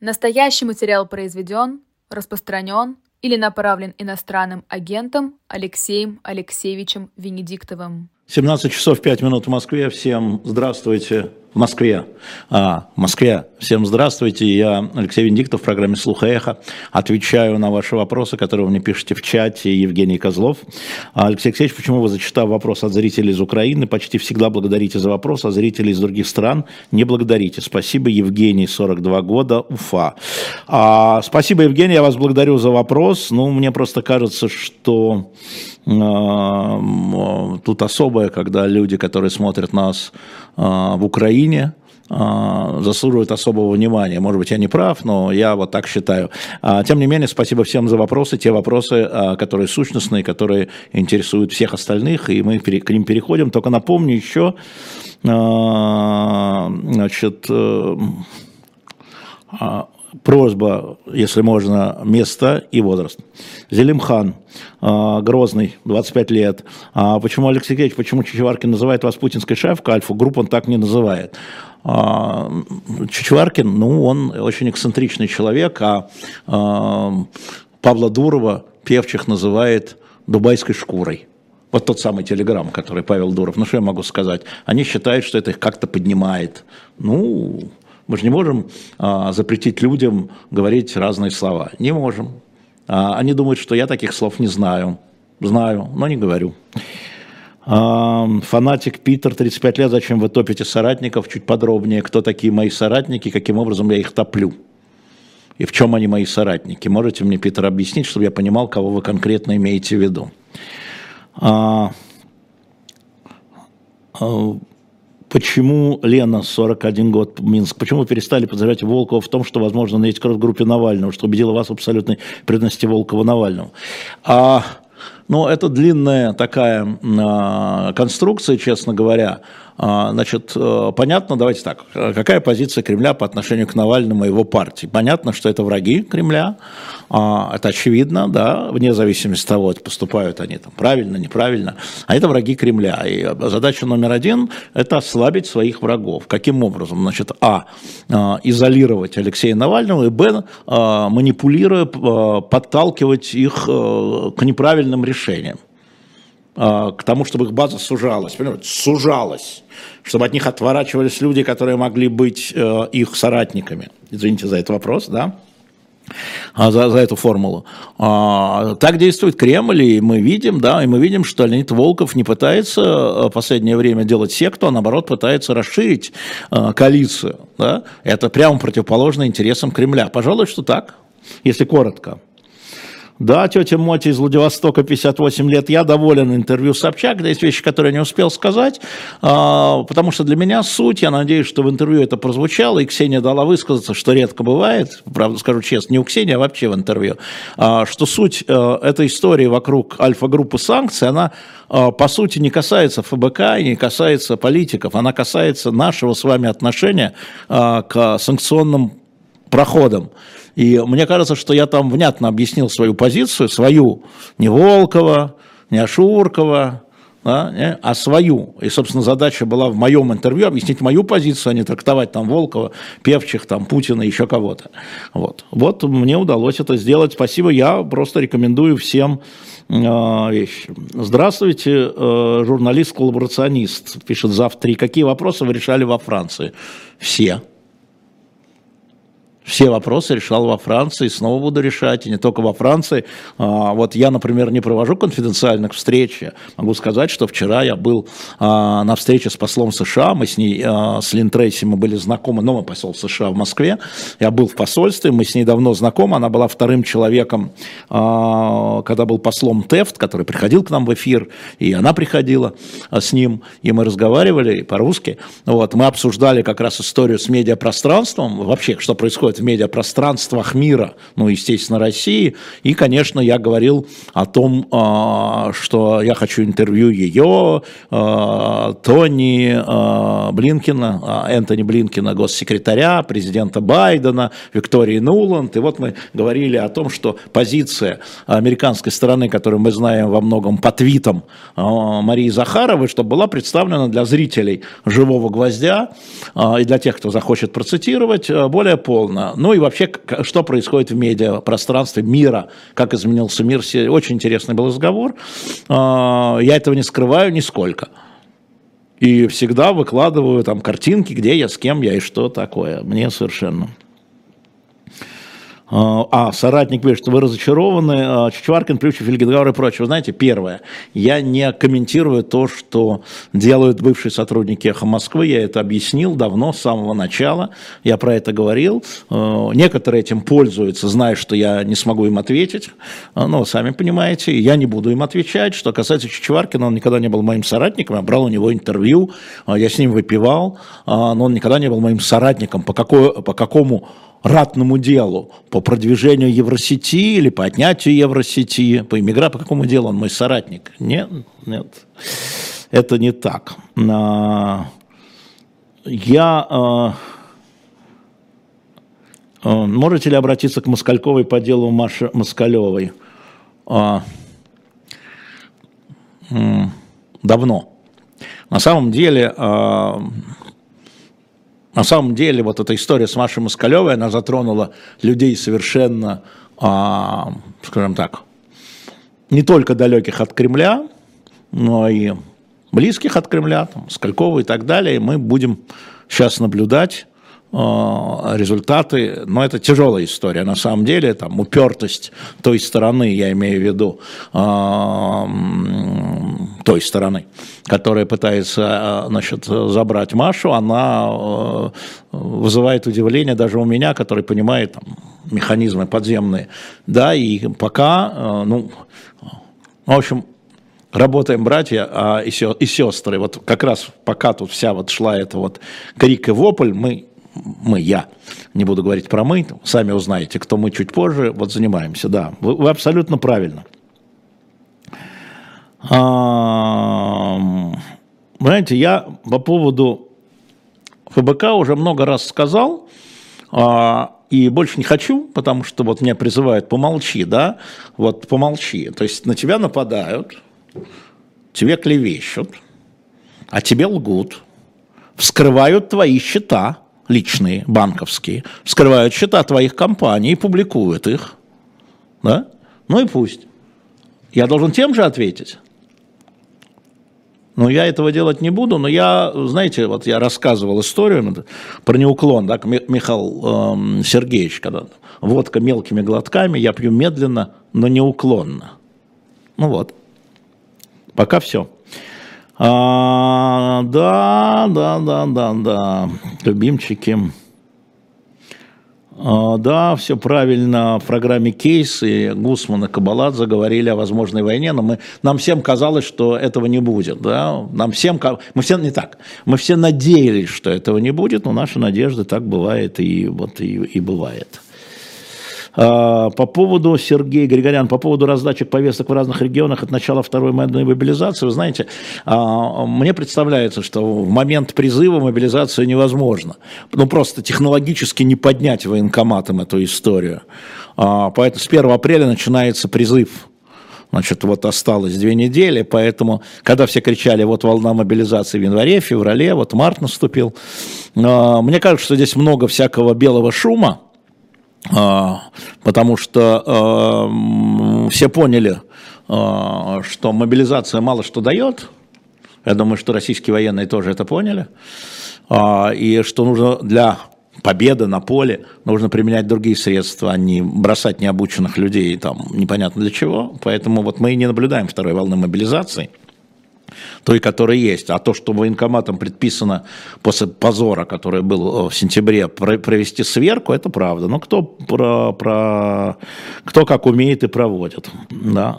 Настоящий материал произведен, распространен или направлен иностранным агентом Алексеем Алексеевичем Венедиктовым. 17 часов 5 минут в Москве. Всем здравствуйте. В Москве. А, в Москве. Всем здравствуйте. Я Алексей Венедиктов в программе «Слух и эхо». Отвечаю на ваши вопросы, которые вы мне пишете в чате. Евгений Козлов. А, Алексей Алексеевич, почему вы, зачитав вопрос от зрителей из Украины, почти всегда благодарите за вопрос, а зрителей из других стран не благодарите? Спасибо, Евгений, 42 года, Уфа. А, спасибо, Евгений, я вас благодарю за вопрос. Ну, мне просто кажется, что тут особое, когда люди, которые смотрят нас в Украине, а, заслуживают особого внимания. Может быть, я не прав, но я вот так считаю. Тем не менее, спасибо всем за вопросы, те вопросы, которые сущностные, которые интересуют всех остальных, и мы к ним переходим. Только напомню еще, значит, э, просьба, если можно, место и возраст. Зелимхан, а, Грозный, 25 лет. А почему Алексей Сергеевич, почему Чичеваркин называет вас путинской шефкой, Альфа-группу он так не называет? А, Чичеваркин, ну, он очень эксцентричный человек, а Павла Дурова Певчих называет дубайской шкурой. Вот тот самый телеграмм, который Павел Дуров. Ну, что я могу сказать? Они считают, что это их как-то поднимает. Ну, мы же не можем а, запретить людям говорить разные слова. Не можем. А, они думают, что я таких слов не знаю. Знаю, но не говорю. А, фанатик Питер, 35 лет, зачем вы топите соратников? Чуть подробнее, кто такие мои соратники, каким образом я их топлю? И в чем они мои соратники? Можете мне, Питер, объяснить, чтобы я понимал, кого вы конкретно имеете в виду? А, а, Почему Лена, 41 год, Минск, почему вы перестали подозревать Волкова в том, что, возможно, на есть кровь в группе Навального, что убедило вас в абсолютной преданности Волкова Навальному? А, ну, это длинная такая а, конструкция, честно говоря. А, значит, э, понятно, давайте так, какая позиция Кремля по отношению к Навальному и его партии? Понятно, что это враги Кремля, а, это очевидно, да, вне зависимости от того, поступают они там правильно, неправильно, а это враги Кремля. И задача номер один – это ослабить своих врагов. Каким образом? Значит, а, изолировать Алексея Навального, и б, манипулируя, подталкивать их э, к неправильным решениям к тому, чтобы их база сужалась, понимаете, сужалась чтобы от них отворачивались люди, которые могли быть э, их соратниками. Извините за этот вопрос, да? А, за, за эту формулу. А, так действует Кремль, и мы видим, да, и мы видим, что Леонид Волков не пытается э, в последнее время делать секту, а наоборот пытается расширить а, коалицию. Да? Это прямо противоположно интересам Кремля. Пожалуй, что так, если коротко. Да, тетя Моти из Владивостока, 58 лет. Я доволен интервью Собчак. Да есть вещи, которые я не успел сказать, а, потому что для меня суть, я надеюсь, что в интервью это прозвучало, и Ксения дала высказаться, что редко бывает, правда, скажу честно, не у Ксении, а вообще в интервью, а, что суть э, этой истории вокруг альфа-группы санкций, она э, по сути не касается ФБК и не касается политиков, она касается нашего с вами отношения к санкционным проходам. И мне кажется, что я там внятно объяснил свою позицию, свою, не Волкова, не Ашуркова, да, не, а свою. И, собственно, задача была в моем интервью объяснить мою позицию, а не трактовать там Волкова, Певчих, там, Путина, еще кого-то. Вот. вот мне удалось это сделать. Спасибо. Я просто рекомендую всем э, вещи. Здравствуйте, э, журналист-коллаборационист, пишет завтра. Какие вопросы вы решали во Франции? Все все вопросы решал во Франции, снова буду решать, и не только во Франции. А, вот я, например, не провожу конфиденциальных встреч. Могу сказать, что вчера я был а, на встрече с послом США, мы с ней, а, с Лин Трейси, мы были знакомы, новый посол США в Москве. Я был в посольстве, мы с ней давно знакомы, она была вторым человеком, когда был послом Тефт, который приходил к нам в эфир, и она приходила с ним, и мы разговаривали по-русски. Вот, мы обсуждали как раз историю с медиапространством, вообще, что происходит в медиапространствах мира, ну, естественно, России. И, конечно, я говорил о том, а, что я хочу интервью ее, а, Тони а, Блинкина, Энтони Блинкина, госсекретаря, президента Байдена, Виктории Нуланд. И вот мы говорили о том, что позиция американской стороны, которую мы знаем во многом по твитам Марии Захаровой, чтобы была представлена для зрителей «Живого гвоздя» и для тех, кто захочет процитировать, более полно. Ну и вообще, что происходит в медиапространстве мира, как изменился мир. Очень интересный был разговор. А, я этого не скрываю нисколько. И всегда выкладываю там картинки, где я, с кем я и что такое. Мне совершенно а, а, соратник пишет, вы разочарованы, а, Чичваркин, Плющев, Ильгидгауэр и прочее. Вы знаете, первое, я не комментирую то, что делают бывшие сотрудники «Эхо Москвы», я это объяснил давно, с самого начала, я про это говорил. А, некоторые этим пользуются, зная, что я не смогу им ответить, но сами понимаете, я не буду им отвечать. Что касается Чичваркина, он никогда не был моим соратником, я брал у него интервью, я с ним выпивал, но он никогда не был моим соратником. По, какой, по какому ратному делу по продвижению Евросети или по отнятию Евросети, по иммигра, по какому делу он мой соратник? Нет, нет, это не так. А, я... А, а, можете ли обратиться к Москальковой по делу Маши Москалевой? Давно. На самом деле на самом деле вот эта история с Машей Москалевой, она затронула людей совершенно, а, скажем так, не только далеких от Кремля, но и близких от Кремля, там, Скалькова и так далее. И мы будем сейчас наблюдать Э, результаты, но это тяжелая история. На самом деле, там, упертость той стороны, я имею в виду, э, той стороны, которая пытается, э, значит, забрать Машу, она вызывает удивление даже у меня, который понимает там, механизмы подземные. Да, и пока, ну, в общем, работаем братья а, и, сестры. Вот как раз пока тут вся вот шла эта вот крик и вопль, мы мы, я, не буду говорить про мы, сами узнаете, кто мы чуть позже, вот занимаемся, да, вы, вы абсолютно правильно. А, знаете, я по поводу ФБК уже много раз сказал, а, и больше не хочу, потому что вот меня призывают помолчи, да, вот помолчи, то есть на тебя нападают, тебе клевещут, а тебе лгут, вскрывают твои счета, личные, банковские, вскрывают счета твоих компаний и публикуют их. Да? Ну и пусть. Я должен тем же ответить. Но я этого делать не буду, но я, знаете, вот я рассказывал историю про неуклон, да, Михаил э, Сергеевич, когда водка мелкими глотками, я пью медленно, но неуклонно. Ну вот, пока все. А, да, да, да, да, да, любимчики. А, да, все правильно. В программе «Кейс» и Гусман и Кабаладзе говорили о возможной войне, но мы, нам всем казалось, что этого не будет. Да? Нам всем, мы все не так. Мы все надеялись, что этого не будет, но наши надежды так бывает и, вот, и, и бывает. А, по поводу, Сергей Григорян, по поводу раздачи повесток в разных регионах от начала второй мобилизации, вы знаете, а, мне представляется, что в момент призыва мобилизация невозможно. Ну, просто технологически не поднять военкоматом эту историю. А, поэтому с 1 апреля начинается призыв Значит, вот осталось две недели, поэтому, когда все кричали, вот волна мобилизации в январе, феврале, вот март наступил, мне кажется, что здесь много всякого белого шума, потому что а, все поняли, а, что мобилизация мало что дает. Я думаю, что российские военные тоже это поняли. И что нужно для победы на поле нужно применять другие средства, а не бросать необученных людей там непонятно для чего. Поэтому вот мы и не наблюдаем второй волны мобилизации той, которая есть. А то, что военкоматом предписано после позора, который был э, в сентябре, провести сверку, это правда. Но кто, про, про, кто как умеет и проводит. Да.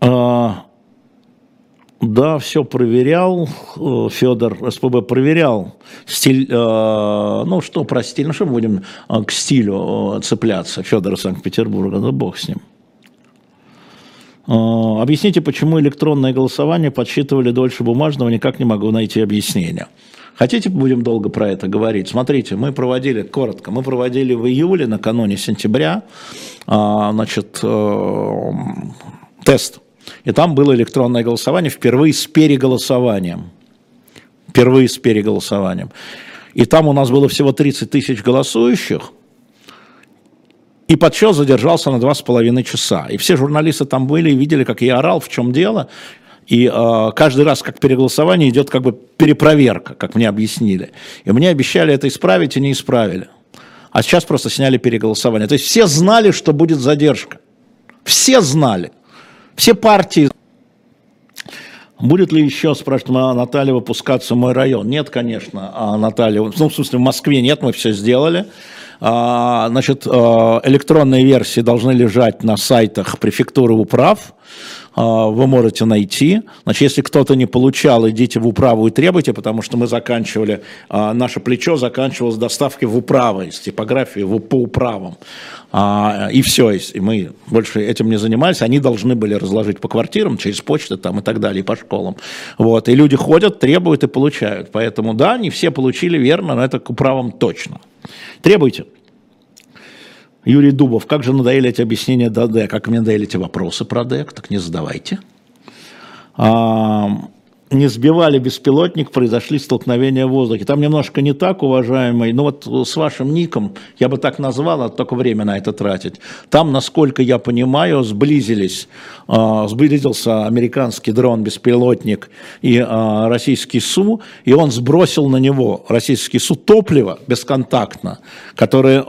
А, да, все проверял, э, Федор СПБ проверял стиль, э, ну что про стиль, ну что будем к стилю цепляться, Федора Санкт-Петербурга, да бог с ним. А, объясните, почему электронное голосование подсчитывали дольше бумажного, никак не могу найти объяснение. Хотите, будем долго про это говорить? Смотрите, мы проводили, коротко, мы проводили в июле, накануне сентября, а, значит, э, тест. И там было электронное голосование впервые с переголосованием. Впервые с переголосованием. и там у нас было всего 30 тысяч голосующих, и подсчет задержался на два с половиной часа. И все журналисты там были и видели, как я орал, в чем дело. И э, каждый раз, как переголосование, идет как бы перепроверка, как мне объяснили. И мне обещали это исправить, и не исправили. А сейчас просто сняли переголосование. То есть все знали, что будет задержка. Все знали. Все партии. Будет ли еще, спрашивает Наталья, выпускаться в мой район? Нет, конечно, а Наталья. Ну, в смысле, в Москве нет, мы все сделали. А, значит, а, электронные версии должны лежать на сайтах префектуры управ. А, вы можете найти. Значит, если кто-то не получал, идите в управу и требуйте, потому что мы заканчивали, наше плечо заканчивалось доставкой в управы, из типографии в, по управам. И все, и мы больше этим не занимались. Они должны были разложить по квартирам, через почту там и так далее, по школам. Вот. И люди ходят, требуют и получают. Поэтому да, не все получили верно, но это к управам точно. Требуйте. Юрий Дубов, как же надоели эти объяснения ДД, как мне надоели эти вопросы про ДЭК, так не задавайте. Не сбивали беспилотник, произошли столкновения в воздухе. Там немножко не так, уважаемый, но вот с вашим ником, я бы так назвал, а только время на это тратить. Там, насколько я понимаю, сблизились, э, сблизился американский дрон-беспилотник и э, российский СУ, и он сбросил на него, российский СУ, топливо бесконтактно, которое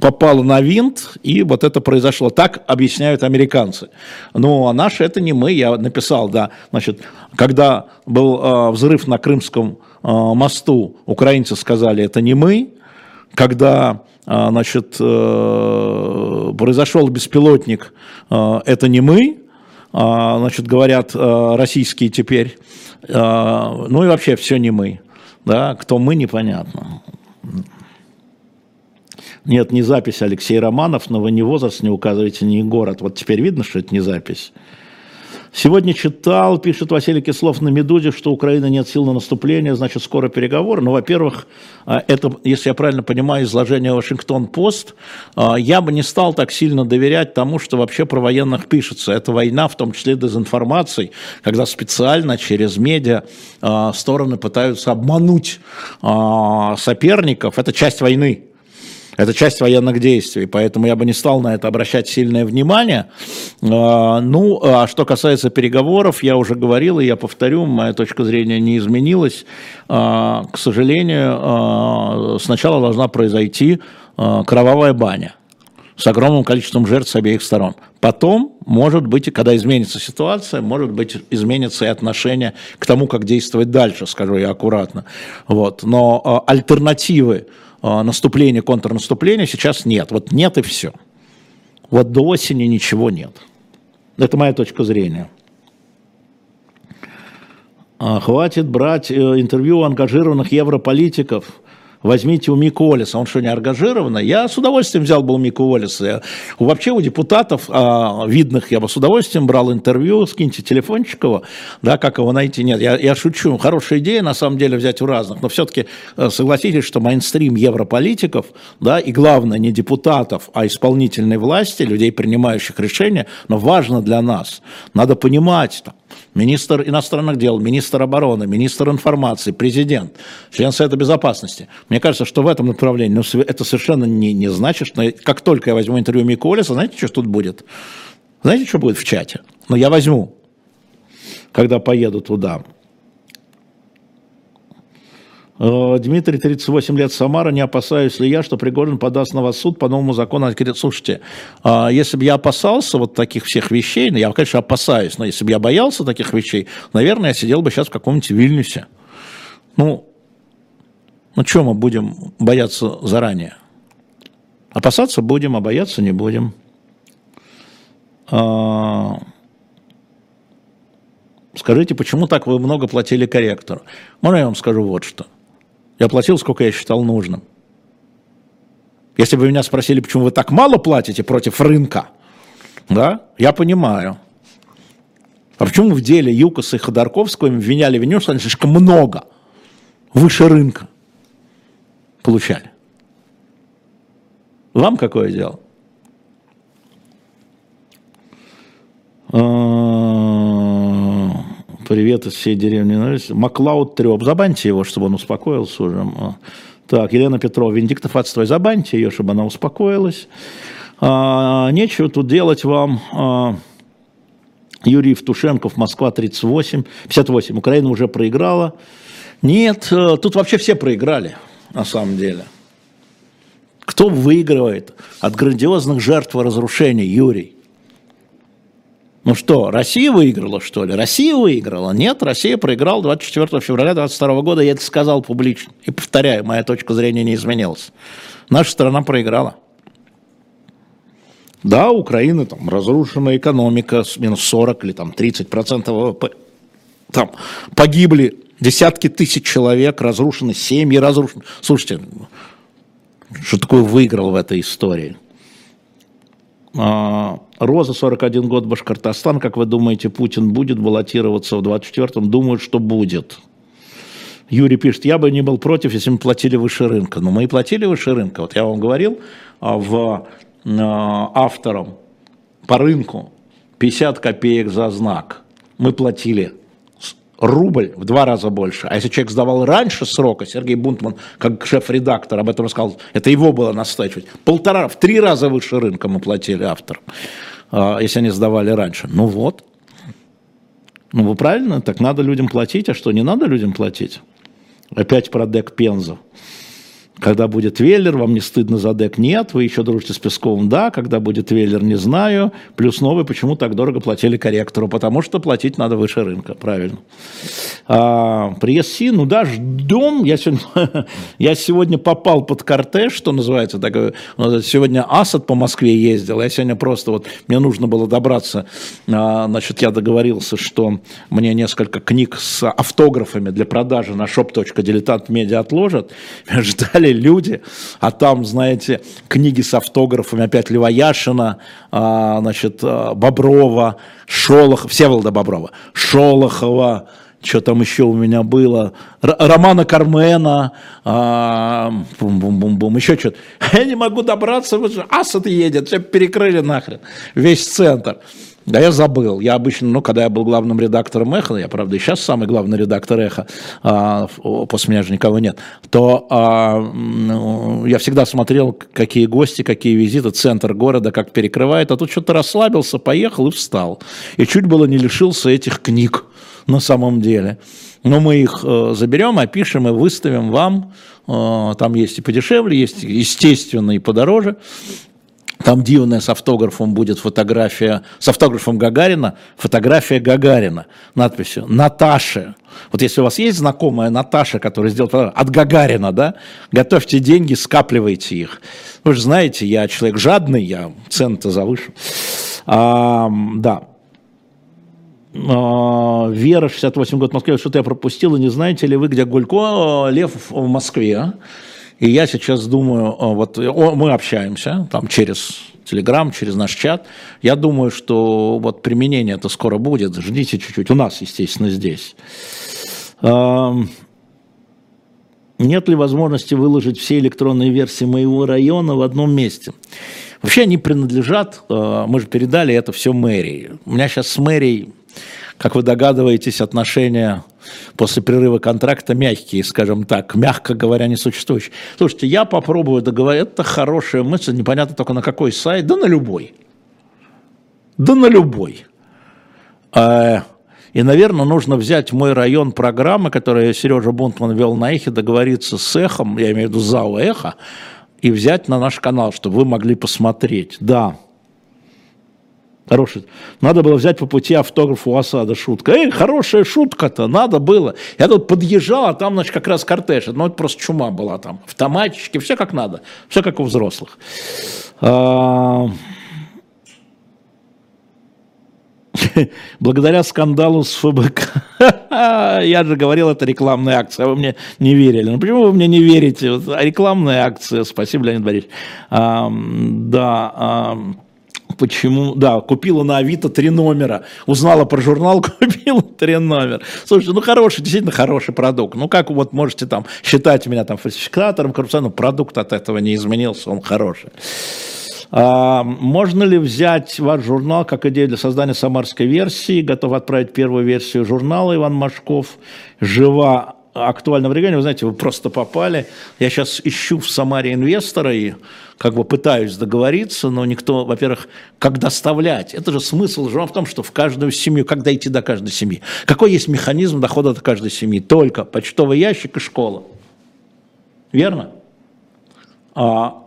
попало на винт, и вот это произошло. Так объясняют американцы. Ну, а наши это не мы, я написал, да. Значит, когда был э, взрыв на Крымском э, мосту, украинцы сказали, это не мы. Когда э, значит, э, произошел беспилотник, э, это не мы. Э, значит, говорят э, российские теперь. Э, ну и вообще все не мы. Да, кто мы, непонятно. Нет, не запись Алексей Романов, но вы ни возраст не указываете, ни город. Вот теперь видно, что это не запись. Сегодня читал, пишет Василий Кислов на «Медузе», что Украина нет сил на наступление, значит, скоро переговоры. Ну, во-первых, а, это, если я правильно понимаю, изложение Вашингтон-Пост, а, я бы не стал так сильно доверять тому, что вообще про военных пишется. Это война, в том числе дезинформацией, когда специально через медиа а, стороны пытаются обмануть соперников. Это часть войны. Это часть военных действий, поэтому я бы не стал на это обращать сильное внимание. А, ну, а что касается переговоров, я уже говорил, и я повторю, моя точка зрения не изменилась. А, к сожалению, а, сначала должна произойти кровавая баня с огромным количеством жертв с обеих сторон. Потом, может быть, когда изменится ситуация, может быть, изменится и отношение к тому, как действовать дальше, скажу я аккуратно. Вот. Но альтернативы наступления, контрнаступления сейчас нет. Вот нет и все. Вот до осени ничего нет. Это моя точка зрения. А, хватит брать э, интервью у ангажированных европолитиков – возьмите у Мика Уоллеса, он что, не ангажированный? Я с удовольствием взял бы у Мика Уоллеса. Вообще у депутатов а, видных я бы с удовольствием брал интервью, скиньте телефончик его, да, как его найти, нет, я, я шучу, хорошая идея на самом деле взять у разных, но все-таки э, согласитесь, что мейнстрим европолитиков, да, и главное не депутатов, а исполнительной власти, людей, принимающих решения, но важно для нас, надо понимать, министр иностранных дел, министр обороны, министр информации, президент, член Совета Безопасности. Мне кажется, что в этом направлении, ну, это совершенно не, не значит, что как только я возьму интервью Миколиса, знаете, что тут будет? Знаете, что будет в чате? Но ну, я возьму, когда поеду туда. Э, Дмитрий, 38 лет, Самара, не опасаюсь ли я, что Пригожин подаст на вас суд по новому закону? Слушайте, а если бы я опасался вот таких всех вещей, ну, я, конечно, опасаюсь, но если бы я боялся таких вещей, наверное, я сидел бы сейчас в каком-нибудь Вильнюсе. Ну, ну, что мы будем бояться заранее? Опасаться будем, а бояться не будем. А, скажите, почему так вы много платили корректору? Можно я вам скажу вот что – я платил, сколько я считал нужным. Если бы меня спросили, почему вы так мало платите против рынка, да, я понимаю. А почему в деле Юкоса и Ходорковского обвиняли виню, что они слишком много, выше рынка получали? Вам какое дело? Привет из всей деревни. Маклауд Треп. Забаньте его, чтобы он успокоился уже. Так, Елена Петрова, Венедиктов отстой, забаньте ее, чтобы она успокоилась. А, нечего тут делать вам. А, Юрий Евтушенков, Москва 38, 58. Украина уже проиграла. Нет, э, тут вообще все проиграли, на самом деле. Кто выигрывает от грандиозных жертв разрушений, Юрий? Ну что, Россия выиграла, что ли? Россия выиграла? Нет, Россия проиграла 24 февраля 2022 года, я это сказал публично. И повторяю, моя точка зрения не изменилась. Наша страна проиграла. Да, Украина там разрушена экономика, минус 40 или там 30 процентов ВВП. Там погибли десятки тысяч человек, разрушены семьи, разрушены. Слушайте, что такое выиграл в этой истории? А, Роза, 41 год, Башкортостан. Как вы думаете, Путин будет баллотироваться в 24-м? Думаю, что будет. Юрий пишет, я бы не был против, если мы платили выше рынка. Но мы и платили выше рынка. Вот я вам говорил, а, в а, авторам по рынку 50 копеек за знак. Мы платили рубль в два раза больше. А если человек сдавал раньше срока, Сергей Бунтман, как шеф-редактор, об этом рассказал, это его было настаивать. Полтора, в три раза выше рынка мы платили авторам, а, если они сдавали раньше. Ну вот. Ну вы правильно, так надо людям платить, а что, не надо людям платить? Опять про Дек Пенза. Когда будет Веллер, вам не стыдно за ДЭК? Нет. Вы еще дружите с Песковым? Да. Когда будет Веллер? Не знаю. Плюс новый, почему так дорого платили корректору? Потому что платить надо выше рынка, правильно. А, при ну да, ждем. Я сегодня, я сегодня попал под кортеж, что называется. Так, сегодня Асад по Москве ездил. Я сегодня просто вот, мне нужно было добраться. А, значит, я договорился, что мне несколько книг с автографами для продажи на shop.diletant.media отложат. Ждали читали люди, а там, знаете, книги с автографами, опять Левояшина, а, значит, а, Боброва, Шолохова, Всеволода Боброва, Шолохова, что там еще у меня было, Р- Романа Кармена, а, бум-бум-бум-бум, еще что-то. Я не могу добраться, Асад едет, все перекрыли нахрен, весь центр. Да я забыл. Я обычно, ну, когда я был главным редактором «Эхо», я, правда, и сейчас самый главный редактор «Эхо», а, после меня же никого нет, то а, ну, я всегда смотрел, какие гости, какие визиты, центр города, как перекрывает, а тут что-то расслабился, поехал и встал. И чуть было не лишился этих книг на самом деле. Но мы их э, заберем, опишем и выставим вам. Э, там есть и подешевле, есть, естественно, и подороже. Там дивная с автографом будет фотография, с автографом Гагарина, фотография Гагарина, надписью «Наташа». Вот если у вас есть знакомая Наташа, которая сделала от Гагарина, да, готовьте деньги, скапливайте их. Вы же знаете, я человек жадный, я цены-то завышу. А, да. А, Вера, 68 год Москве, что-то я пропустил, и не знаете ли вы, где Гулько, Лев в Москве? И я сейчас думаю, вот мы общаемся там через Телеграм, через наш чат. Я думаю, что вот применение это скоро будет. Ждите чуть-чуть. У нас, естественно, здесь. Нет ли возможности выложить все электронные версии моего района в одном месте? Вообще они принадлежат, э, мы же передали это все мэрии. У меня сейчас с мэрией как вы догадываетесь, отношения после прерыва контракта мягкие, скажем так, мягко говоря, несуществующие. Слушайте, я попробую договориться, это хорошая мысль, непонятно только на какой сайт, да на любой. Да на любой. А, и, наверное, нужно взять мой район программы, которую Сережа Бунтман вел на Эхе, договориться с Эхом, я имею в виду ЗАО Эхо, и взять на наш канал, чтобы вы могли посмотреть. Да, Хороший. Надо было взять по пути автограф у осада шутка. Эй, хорошая шутка-то, надо было. Я тут подъезжал, а там, значит, как раз кортеж. Ну, это просто чума была там. Автоматчики, все как надо. Все как у взрослых. А, благодаря скандалу с ФБК. Я же говорил, это рекламная акция, а вы мне не верили. Ну почему вы мне не верите? Рекламная акция, спасибо, Леонид Борисович. А, да, а, почему, да, купила на Авито три номера, узнала про журнал, купила три номера. Слушайте, ну хороший, действительно хороший продукт. Ну как вот можете там считать меня там фальсификатором, коррупционным, продукт от этого не изменился, он хороший. А, можно ли взять ваш журнал как идею для создания самарской версии? Готов отправить первую версию журнала Иван Машков. Жива актуального региона, вы знаете, вы просто попали. Я сейчас ищу в Самаре инвестора и как бы пытаюсь договориться, но никто, во-первых, как доставлять. Это же смысл же в том, что в каждую семью, как дойти до каждой семьи. Какой есть механизм дохода до каждой семьи? Только почтовый ящик и школа. Верно? А,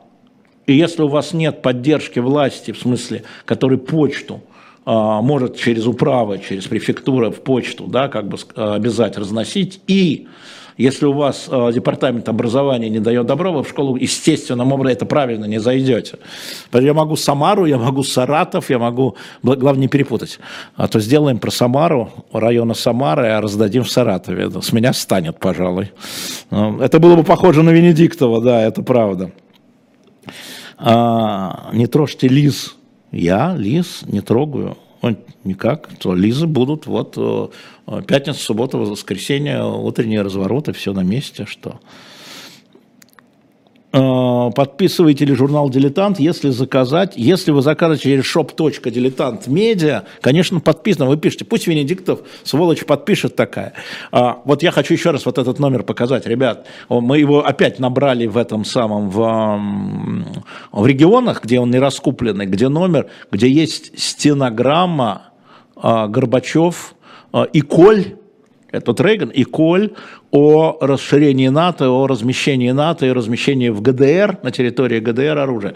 и если у вас нет поддержки власти, в смысле, который почту может через управы, через префектуры в почту, да, как бы обязать разносить, и если у вас э, департамент образования не дает добро, вы в школу естественным образом это правильно не зайдете. Я могу Самару, я могу Саратов, я могу, главное не перепутать. А то сделаем про Самару, района Самары, а раздадим в Саратове. С меня станет, пожалуй. Э, это было бы похоже на Венедиктова, да, это правда. А, не трожьте лис. Я лис не трогаю. Он никак. То лизы будут вот э, пятница, суббота, воскресенье, утренние развороты, все на месте, что Э, подписываете ли журнал «Дилетант», если заказать, если вы заказываете через shop.diletant.media, конечно, подписано, вы пишете, пусть Венедиктов, сволочь, подпишет такая. А, вот я хочу еще раз вот этот номер показать, ребят, мы его опять набрали в этом самом, в, в регионах, где он не раскупленный, где номер, где есть стенограмма а, Горбачев а, и Коль, этот Рейган и Коль о расширении НАТО, о размещении НАТО и размещении в ГДР, на территории ГДР оружия.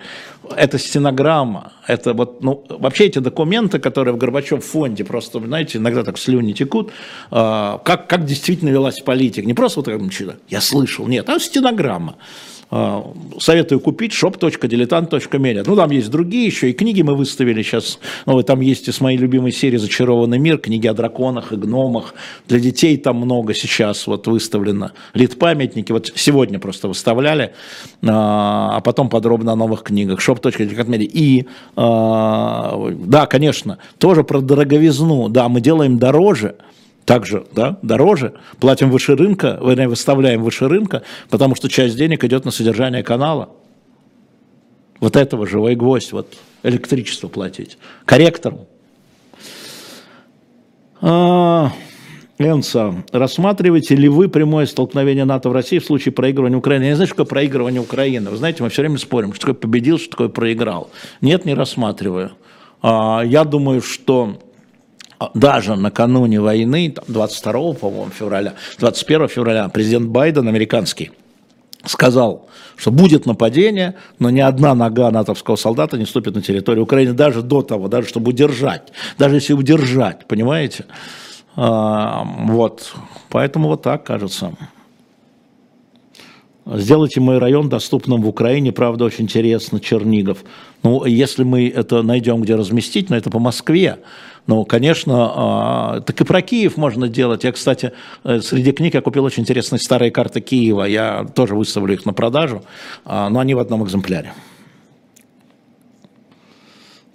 Это стенограмма, это вот, ну, вообще эти документы, которые в Горбачев фонде, просто, знаете, иногда так слюни текут, э, как, как действительно велась политика. Не просто вот так, я слышал, нет, а стенограмма. А, советую купить shop.diletant.media. Ну, там есть другие еще, и книги мы выставили сейчас. Ну, там есть из моей любимой серии «Зачарованный мир», книги о драконах и гномах. Для детей там много сейчас вот выставлено. Лид-памятники, вот сегодня просто выставляли, а, а потом подробно о новых книгах. shop.diletant.media. И, а, да, конечно, тоже про дороговизну. Да, мы делаем дороже, также да, дороже, платим выше рынка, выставляем выше рынка, потому что часть денег идет на содержание канала. Вот этого живой гвоздь, вот электричество платить. Корректором. А, Энса, рассматриваете ли вы прямое столкновение НАТО в России в случае проигрывания Украины? Я не знаю, что такое проигрывание Украины. Вы знаете, мы все время спорим, что такое победил, что такое проиграл. Нет, не рассматриваю. А, я думаю, что даже накануне войны, 22, по-моему, февраля, 21 февраля, президент Байден, американский, сказал, что будет нападение, но ни одна нога натовского солдата не ступит на территорию Украины, даже до того, даже чтобы удержать, даже если удержать, понимаете? А, вот, поэтому вот так кажется. Сделайте мой район доступным в Украине, правда, очень интересно, Чернигов. Ну, если мы это найдем, где разместить, но это по Москве, ну, конечно, а, так и про Киев можно делать. Я, кстати, э, среди книг я купил очень интересные старые карты Киева. Я тоже выставлю их на продажу, а, но они в одном экземпляре.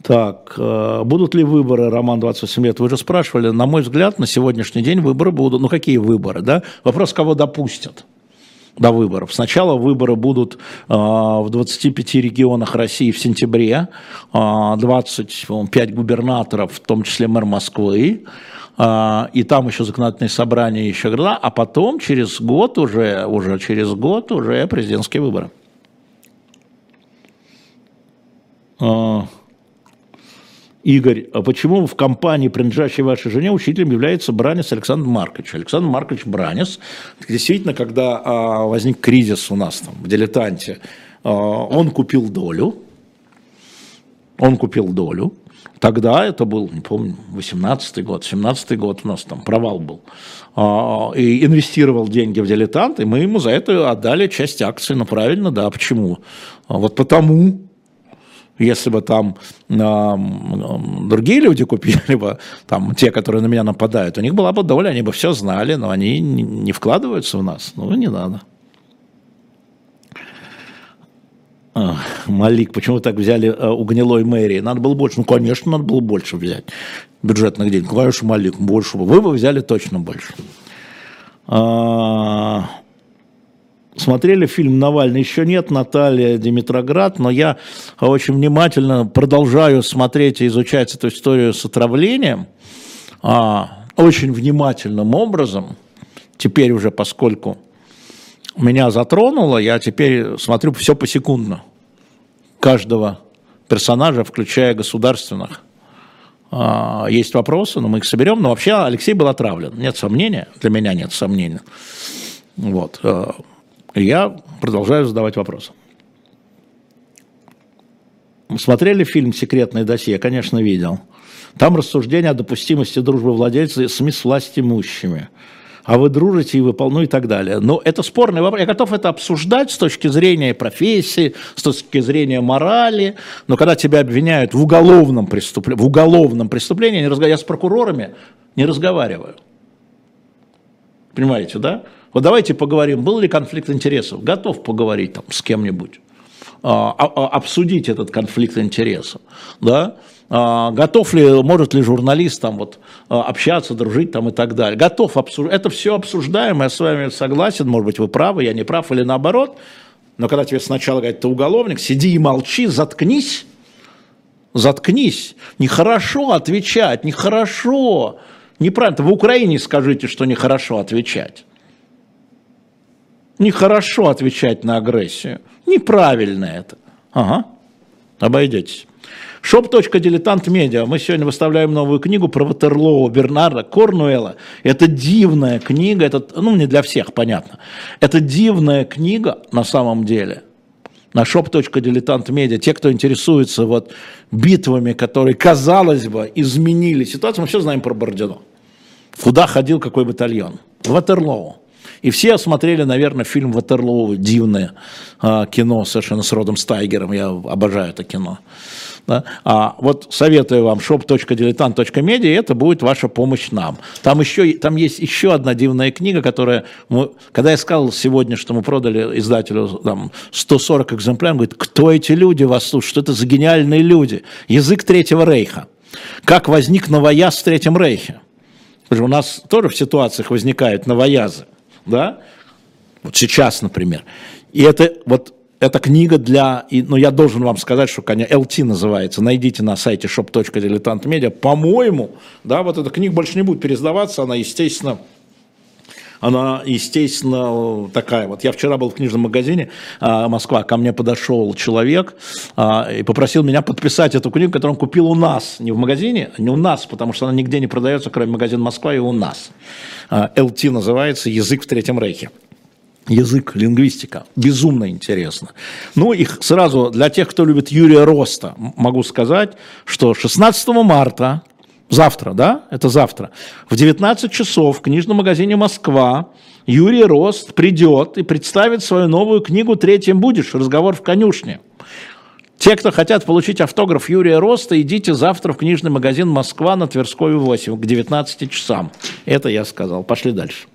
Так, э, будут ли выборы, Роман, 28 лет? Вы же спрашивали, на мой взгляд, на сегодняшний день выборы будут. Ну, какие выборы, да? Вопрос, кого допустят до выборов. Сначала выборы будут э, в 25 регионах России в сентябре, э, 25 губернаторов, в том числе мэр Москвы, э, и там еще законодательные собрания, еще года, а потом через год уже, уже через год уже президентские выборы. Игорь, а почему в компании, принадлежащей вашей жене, учителем является Бранис Александр Маркович? Александр Маркович Бранис, действительно, когда а, возник кризис у нас там в «Дилетанте», а, он купил долю, он купил долю, Тогда это был, не помню, 18-й год, 17-й год у нас там провал был. А, и инвестировал деньги в дилетант, и мы ему за это отдали часть акций. Ну, правильно, да, почему? А вот потому, если бы там э, другие люди купили бы, там те, которые на меня нападают, у них была бы доля, они бы все знали, но они не вкладываются в нас. Ну, не надо. А, Малик, почему вы так взяли а, у гнилой мэрии? Надо было больше. Ну, конечно, надо было больше взять бюджетных денег. Конечно, Малик, больше. Вы бы взяли точно больше. Смотрели фильм «Навальный»? Еще нет, Наталья Димитроград, но я очень внимательно продолжаю смотреть и изучать эту историю с отравлением, а, очень внимательным образом, теперь уже, поскольку меня затронуло, я теперь смотрю все посекундно. Каждого персонажа, включая государственных. А, есть вопросы, но мы их соберем. Но вообще Алексей был отравлен. Нет сомнения. Для меня нет сомнения. Вот. Я продолжаю задавать вопросы. Смотрели фильм «Секретное досье»? Конечно, видел. Там рассуждение о допустимости дружбы владельца с СМИ с властимущими а вы дружите и выполняете ну и так далее. Но это спорный вопрос. Я готов это обсуждать с точки зрения профессии, с точки зрения морали, но когда тебя обвиняют в уголовном преступлении, в уголовном преступлении, я, не разговариваю, я с прокурорами не разговариваю. Понимаете, да? Вот давайте поговорим, был ли конфликт интересов. Готов поговорить там с кем-нибудь, а, а, а обсудить этот конфликт интересов, да? А, готов ли, может ли журналист там вот а, общаться, дружить там и так далее. Готов обсуждать. Это все обсуждаем, я с вами согласен, может быть, вы правы, я не прав или наоборот. Но когда тебе сначала говорят, ты уголовник, сиди и молчи, заткнись, заткнись. Нехорошо отвечать, нехорошо. Неправильно. В Украине скажите, что нехорошо отвечать. Нехорошо отвечать на агрессию. Неправильно это. Ага. Обойдетесь. Shop.diletant.media. Мы сегодня выставляем новую книгу про Ватерлоу Бернарда Корнуэлла. Это дивная книга, это, ну, не для всех, понятно. Это дивная книга на самом деле. На shop.diletant.media. Те, кто интересуется вот битвами, которые, казалось бы, изменили ситуацию, мы все знаем про Бородино. Куда ходил какой батальон? Ватерлоу. И все смотрели, наверное, фильм Ватерлоу, дивное а, кино совершенно с Родом Стайгером. Я обожаю это кино. Да? А вот советую вам shop.diletant.media, это будет ваша помощь нам. Там, еще, там есть еще одна дивная книга, которая, мы, когда я сказал сегодня, что мы продали издателю там, 140 экземпляров, он говорит, кто эти люди вас слушают, что это за гениальные люди? Язык Третьего Рейха. Как возник новояз в Третьем Рейхе? У нас тоже в ситуациях возникают новоязы, да? Вот сейчас, например. И это вот эта книга для, ну я должен вам сказать, что конечно, LT называется, найдите на сайте shop.diletant.media, по-моему, да, вот эта книга больше не будет пересдаваться, она, естественно, она, естественно, такая. Вот я вчера был в книжном магазине а, Москва, ко мне подошел человек а, и попросил меня подписать эту книгу, которую он купил у нас, не в магазине, не у нас, потому что она нигде не продается, кроме магазина Москва и у нас. А, LT называется «Язык в Третьем Рейхе» язык, лингвистика. Безумно интересно. Ну, их сразу, для тех, кто любит Юрия Роста, могу сказать, что 16 марта, завтра, да, это завтра, в 19 часов в книжном магазине «Москва» Юрий Рост придет и представит свою новую книгу «Третьим будешь. Разговор в конюшне». Те, кто хотят получить автограф Юрия Роста, идите завтра в книжный магазин «Москва» на Тверской 8 к 19 часам. Это я сказал. Пошли дальше.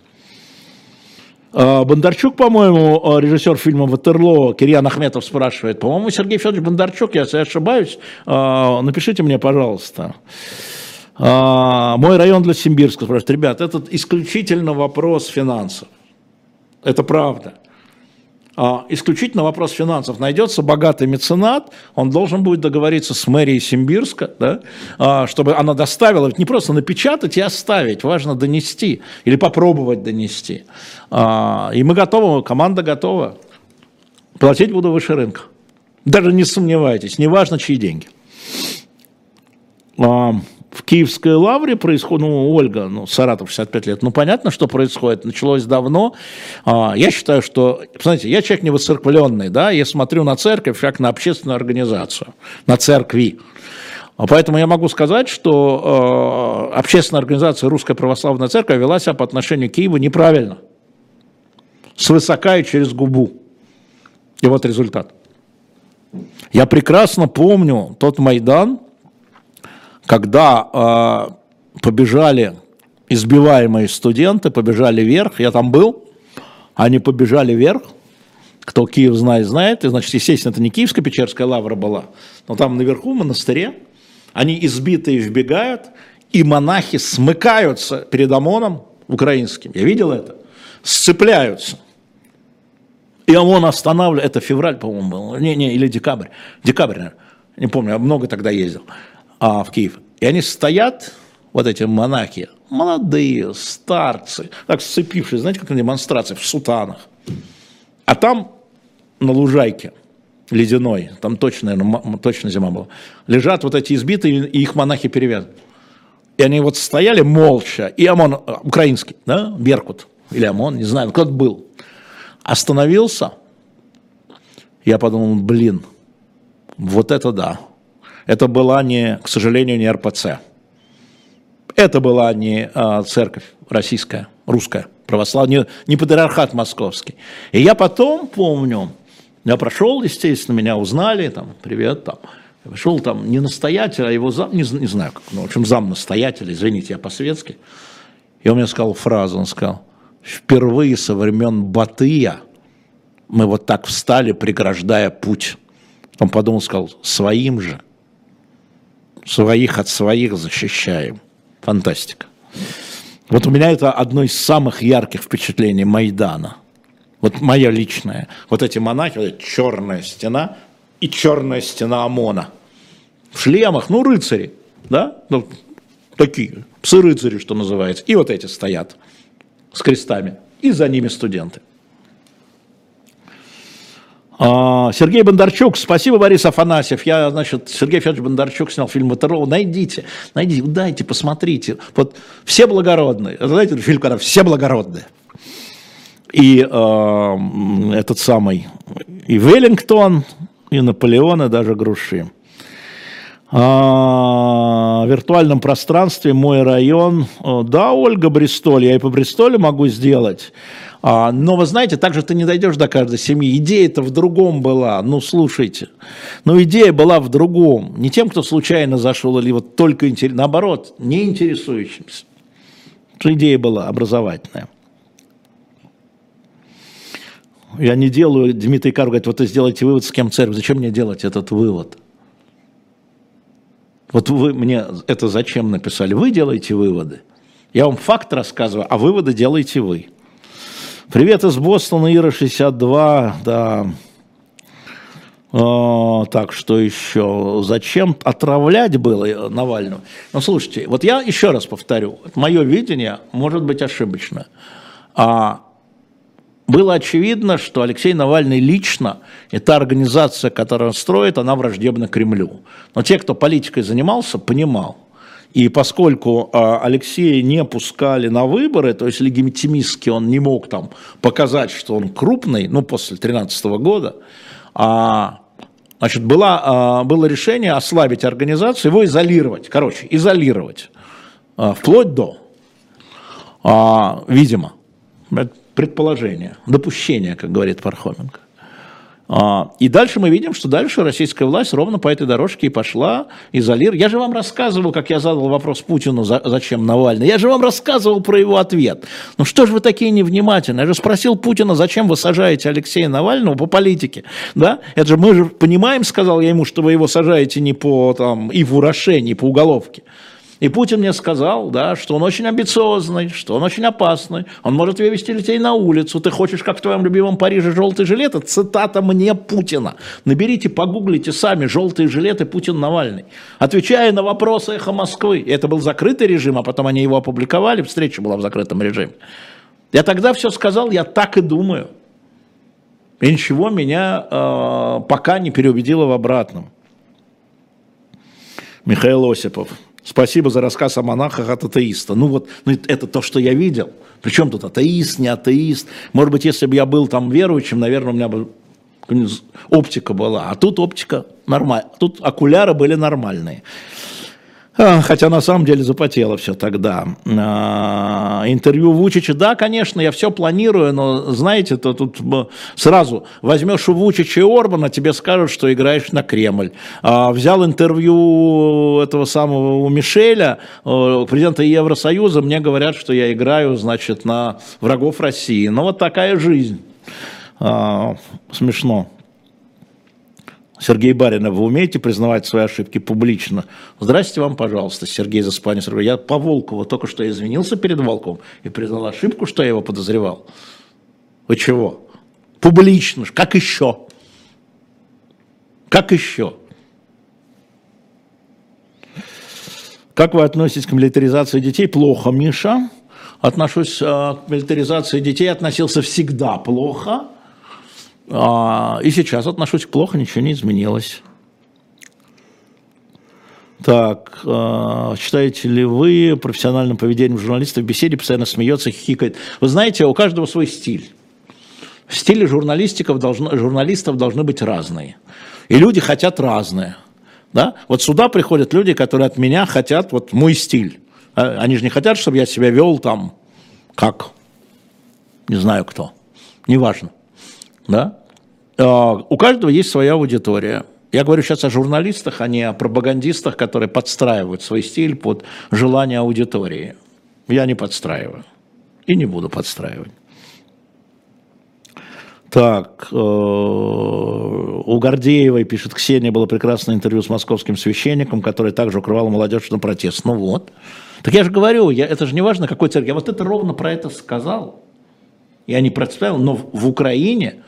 А, Бондарчук, по-моему, а, режиссер фильма «Ватерлоо», Кирьян Ахметов спрашивает, по-моему, Сергей Федорович Бондарчук, если я ошибаюсь, а, напишите мне, пожалуйста. Мой район для Симбирска спрашивает, ребят, это исключительно вопрос финансов. Это правда. А, исключительно вопрос финансов. Найдется богатый меценат, он должен будет договориться с мэрией Симбирска, да, а, чтобы она доставила, не просто напечатать и оставить, важно донести или попробовать донести. А, и мы готовы, команда готова. Платить буду выше рынка. Даже не сомневайтесь, неважно, чьи деньги в Киевской лавре происходит, ну, Ольга, ну, Саратов, 65 лет, ну, понятно, что происходит, началось давно. А, я считаю, что, знаете, я человек невоцерквленный, да, я смотрю на церковь как на общественную организацию, на церкви. А поэтому я могу сказать, что э, общественная организация Русская Православная Церковь вела себя по отношению к Киеву неправильно. Свысока и через губу. И вот результат. Я прекрасно помню тот Майдан, когда э, побежали избиваемые студенты, побежали вверх, я там был, они побежали вверх, кто Киев знает, знает, и, значит, естественно, это не Киевская Печерская лавра была, но там наверху, в монастыре, они избитые вбегают, и монахи смыкаются перед ОМОНом украинским, я видел это, сцепляются. И ОМОН останавливает, это февраль, по-моему, был, не, не, или декабрь, декабрь, наверное, не помню, я много тогда ездил а, в Киев. И они стоят вот эти монахи, молодые, старцы, так сцепившись, знаете, как на демонстрации, в сутанах. А там на лужайке ледяной, там точно, наверное, точно зима была, лежат вот эти избитые, и их монахи перевязаны. И они вот стояли молча, и ОМОН, э, украинский, да, Беркут, или ОМОН, не знаю, кто-то был, остановился, я подумал, блин, вот это да. Это была не, к сожалению, не РПЦ. Это была не а, церковь российская, русская, православная, не, не патриархат московский. И я потом помню, я прошел, естественно, меня узнали, там, привет, там, я там не настоятель, а его зам, не, не знаю, как, ну, в общем, зам настоятеля, извините, я по-светски. И он мне сказал фразу, он сказал, впервые со времен Батыя мы вот так встали, преграждая путь. Он подумал, сказал, своим же, своих от своих защищаем. Фантастика. Вот у меня это одно из самых ярких впечатлений Майдана. Вот мое личное. Вот эти монахи, вот эта черная стена и черная стена ОМОНа. В шлемах, ну, рыцари, да? Ну, такие, псы-рыцари, что называется. И вот эти стоят с крестами. И за ними студенты. А, Сергей Бондарчук, спасибо, Борис Афанасьев. Я, значит, Сергей Федорович Бондарчук снял фильм «Ватерова». Найдите, найдите, дайте, посмотрите. Вот все благородные. Знаете, фильм, когда все благородные. И э, этот самый, и Веллингтон, и Наполеон, и даже Груши. А, в виртуальном пространстве мой район. Да, Ольга Бристоль, я и по Бристолю могу сделать. А, но вы знаете, так же ты не дойдешь до каждой семьи. Идея-то в другом была. Ну, слушайте. Ну, идея была в другом. Не тем, кто случайно зашел или вот только интерес... наоборот, не интересующимся. Идея была образовательная. Я не делаю, Дмитрий Кар говорит, вот вы сделайте вывод, с кем церковь. Зачем мне делать этот вывод? Вот вы мне это зачем написали? Вы делаете выводы. Я вам факт рассказываю, а выводы делаете вы. Привет из Бостона, Ира 62, да. О, так, что еще? Зачем отравлять было Навального? Ну, слушайте, вот я еще раз повторю, мое видение может быть ошибочно. А было очевидно, что Алексей Навальный лично и та организация, которая строит, она враждебна Кремлю. Но те, кто политикой занимался, понимал, и поскольку а, Алексея не пускали на выборы, то есть легитимистски он не мог там показать, что он крупный, ну, после 2013 года, а, значит, было, а, было решение ослабить организацию, его изолировать, короче, изолировать, а, вплоть до, видимо, предположение, допущение, как говорит Пархоменко. А, и дальше мы видим, что дальше российская власть ровно по этой дорожке и пошла, изолировать. Я же вам рассказывал, как я задал вопрос Путину, зачем Навальный. Я же вам рассказывал про его ответ. Ну что же вы такие невнимательные? Я же спросил Путина, зачем вы сажаете Алексея Навального по политике. Да? Это же мы же понимаем, сказал я ему, что вы его сажаете не по там, и в не по уголовке. И Путин мне сказал, да, что он очень амбициозный, что он очень опасный, он может вывести людей на улицу, ты хочешь, как в твоем любимом Париже, желтый жилет, это цитата мне Путина. Наберите, погуглите сами желтые жилеты Путин-Навальный. Отвечая на вопросы «Эхо Москвы», это был закрытый режим, а потом они его опубликовали, встреча была в закрытом режиме. Я тогда все сказал, я так и думаю. И ничего меня э, пока не переубедило в обратном. Михаил Осипов. Спасибо за рассказ о монахах от атеиста. Ну вот, ну это то, что я видел. Причем тут атеист, не атеист. Может быть, если бы я был там верующим, наверное, у меня бы оптика была. А тут оптика нормальная. Тут окуляры были нормальные. А, хотя на самом деле запотело все тогда. А, интервью Вучича, да, конечно, я все планирую, но знаете, то тут сразу возьмешь у Вучича и Орбана, тебе скажут, что играешь на Кремль. А, взял интервью этого самого у Мишеля, президента Евросоюза, мне говорят, что я играю, значит, на врагов России. Ну вот такая жизнь. Смешно. Сергей Баринов, вы умеете признавать свои ошибки публично? Здрасте вам, пожалуйста, Сергей Заспанис. Я по Волкову только что извинился перед Волковым и признал ошибку, что я его подозревал. Вы чего? Публично. Как еще? Как еще? Как вы относитесь к милитаризации детей? Плохо, Миша. Отношусь э, к милитаризации детей, относился всегда плохо. А, и сейчас отношусь плохо, ничего не изменилось. Так, э, считаете ли вы профессиональным поведением журналиста в беседе постоянно смеется, хихикает? Вы знаете, у каждого свой стиль. Стили журналистиков должно, журналистов должны быть разные. И люди хотят разное. Да? Вот сюда приходят люди, которые от меня хотят вот мой стиль. А, они же не хотят, чтобы я себя вел там, как, не знаю кто, неважно. Да? А, у каждого есть своя аудитория. Я говорю сейчас о журналистах, а не о пропагандистах, которые подстраивают свой стиль под желание аудитории. Я не подстраиваю и не буду подстраивать. Так, э, у Гордеевой, пишет Ксения, было прекрасное интервью с московским священником, который также укрывал молодежь на протест. Ну вот. Так я же говорю, я, это же не важно, какой церковь. Я вот это ровно про это сказал. Я не представил, но в, в Украине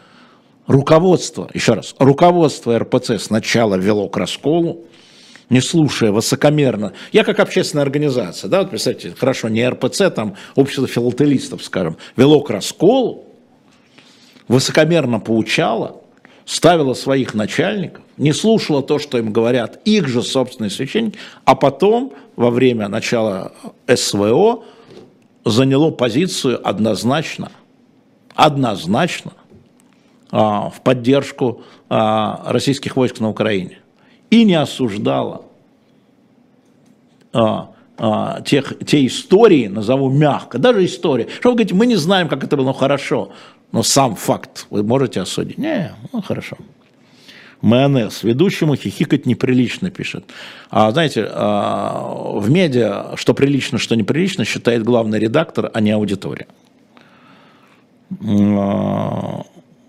руководство, еще раз, руководство РПЦ сначала вело к расколу, не слушая высокомерно. Я как общественная организация, да, вот представьте, хорошо, не РПЦ, там общество филателистов, скажем, вело к расколу, высокомерно поучала, ставила своих начальников, не слушала то, что им говорят их же собственные священники, а потом, во время начала СВО, заняло позицию однозначно, однозначно в поддержку а, российских войск на Украине и не осуждала а, а, тех, те истории, назову мягко, даже истории, что вы говорите, мы не знаем, как это было, но хорошо, но сам факт вы можете осудить? Не, ну хорошо. Майонез. Ведущему хихикать неприлично, пишет. А знаете, а, в медиа, что прилично, что неприлично, считает главный редактор, а не аудитория.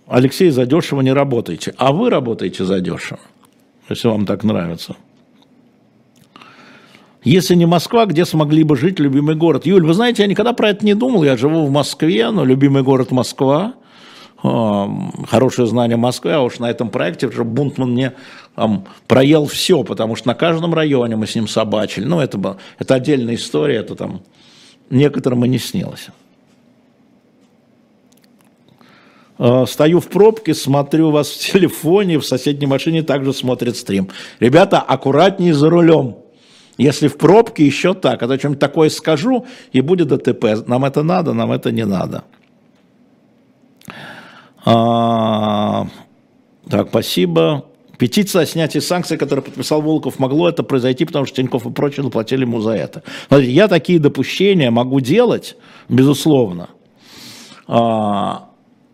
А, Алексей, задешево не работаете. А вы работаете задешево, если вам так нравится. Если не Москва, где смогли бы жить любимый город? Юль, вы знаете, я никогда про это не думал. Я живу в Москве, но любимый город Москва. Хорошее знание Москвы, а уж на этом проекте что Бунтман мне там, проел все, потому что на каждом районе мы с ним собачили. Ну, это, это отдельная история, это там некоторым и не снилось. А, стою в пробке, смотрю вас в телефоне, в соседней машине также смотрит стрим. Ребята, аккуратнее за рулем. Если в пробке, еще так. А то чем такое скажу, и будет ДТП. Нам это надо, нам это не надо. А, так, спасибо. Петиция о снятии санкций, которую подписал Волков, могло это произойти, потому что Тиньков и прочие заплатили ему за это. Смотрите, я такие допущения могу делать, безусловно. А,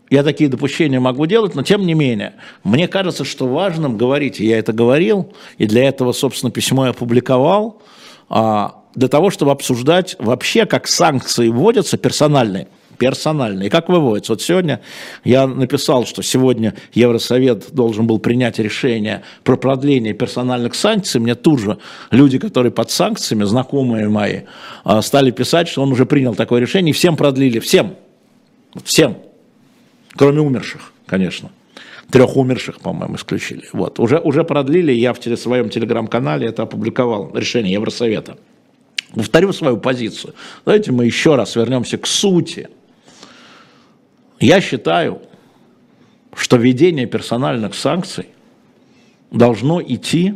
я такие допущения могу делать, но тем не менее, мне кажется, что важным говорить, и я это говорил, и для этого, собственно, письмо я опубликовал, а, для того, чтобы обсуждать вообще, как санкции вводятся персональные, персональные, как выводятся. Вот сегодня я написал, что сегодня Евросовет должен был принять решение про продление персональных санкций. Мне тут же люди, которые под санкциями, знакомые мои, а, стали писать, что он уже принял такое решение, и всем продлили, всем, всем. Кроме умерших, конечно. Трех умерших, по-моему, исключили. Вот. Уже, уже продлили, я в своем телеграм-канале это опубликовал, решение Евросовета. Повторю свою позицию. Давайте мы еще раз вернемся к сути. Я считаю, что введение персональных санкций должно идти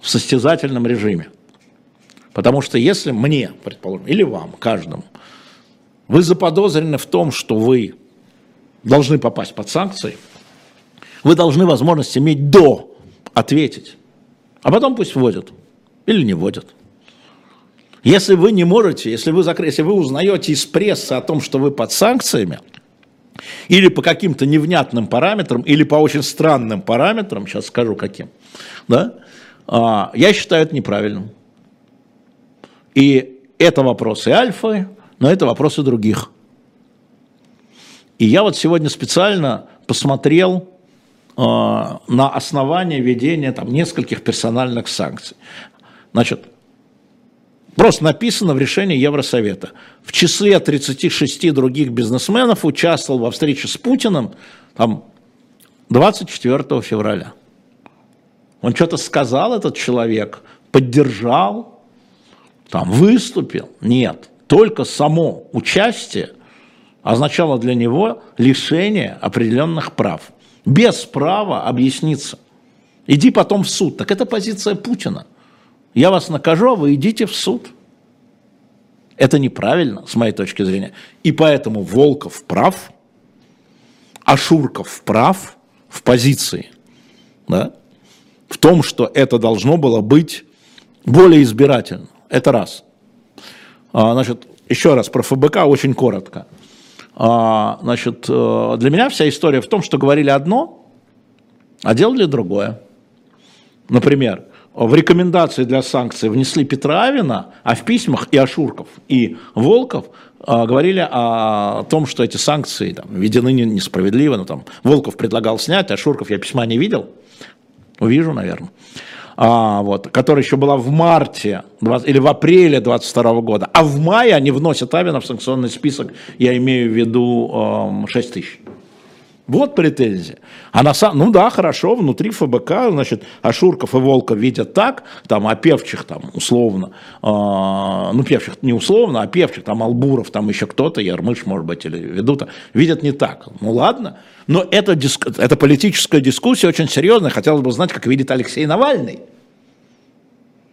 в состязательном режиме. Потому что если мне, предположим, или вам, каждому, вы заподозрены в том, что вы должны попасть под санкции, вы должны возможность иметь до ответить, а потом пусть вводят или не вводят. Если вы не можете, если вы, закры... если вы узнаете из прессы о том, что вы под санкциями, или по каким-то невнятным параметрам, или по очень странным параметрам, сейчас скажу каким, да, а, я считаю это неправильным. И это вопросы альфы, но это вопросы других. И я вот сегодня специально посмотрел э, на основание введения там, нескольких персональных санкций. Значит, просто написано в решении Евросовета. В числе 36 других бизнесменов участвовал во встрече с Путиным там, 24 февраля. Он что-то сказал, этот человек, поддержал, там выступил, нет. Только само участие означало для него лишение определенных прав. Без права объясниться. Иди потом в суд. Так это позиция Путина. Я вас накажу, а вы идите в суд. Это неправильно, с моей точки зрения. И поэтому Волков прав, а Шурков прав в позиции. Да? В том, что это должно было быть более избирательно. Это раз. А, значит, еще раз про ФБК очень коротко. А, значит, э, для меня вся история в том, что говорили одно, а делали другое. Например, в рекомендации для санкций внесли Петра Авина, а в письмах и Ашурков, и Волков а, говорили о том, что эти санкции там, введены несправедливо. Ну, там, Волков предлагал снять, а Шурков я письма не видел. Увижу, наверное а, вот, которая еще была в марте 20, или в апреле 22 года, а в мае они вносят Авина в санкционный список, я имею в виду э, 6 тысяч. Вот претензия. А на самом, ну да, хорошо, внутри ФБК, значит, Ашурков и Волков видят так, там, а Певчих там условно, э, ну Певчих не условно, а Певчих, там Албуров, там еще кто-то, Ярмыш, может быть, или Ведута, видят не так. Ну ладно, но это, диск, это политическая дискуссия очень серьезная, хотелось бы знать, как видит Алексей Навальный,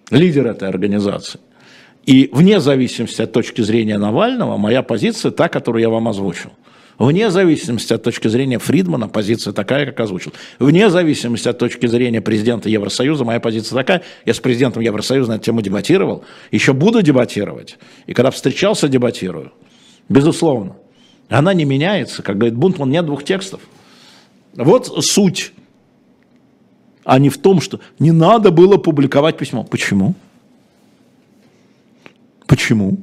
лидер этой организации. И вне зависимости от точки зрения Навального, моя позиция та, которую я вам озвучил. Вне зависимости от точки зрения Фридмана, позиция такая, как озвучил. Вне зависимости от точки зрения президента Евросоюза, моя позиция такая. Я с президентом Евросоюза на эту тему дебатировал, еще буду дебатировать. И когда встречался, дебатирую. Безусловно. Она не меняется. Как говорит Бунтман, нет двух текстов. Вот суть. А не в том, что не надо было публиковать письмо. Почему? Почему?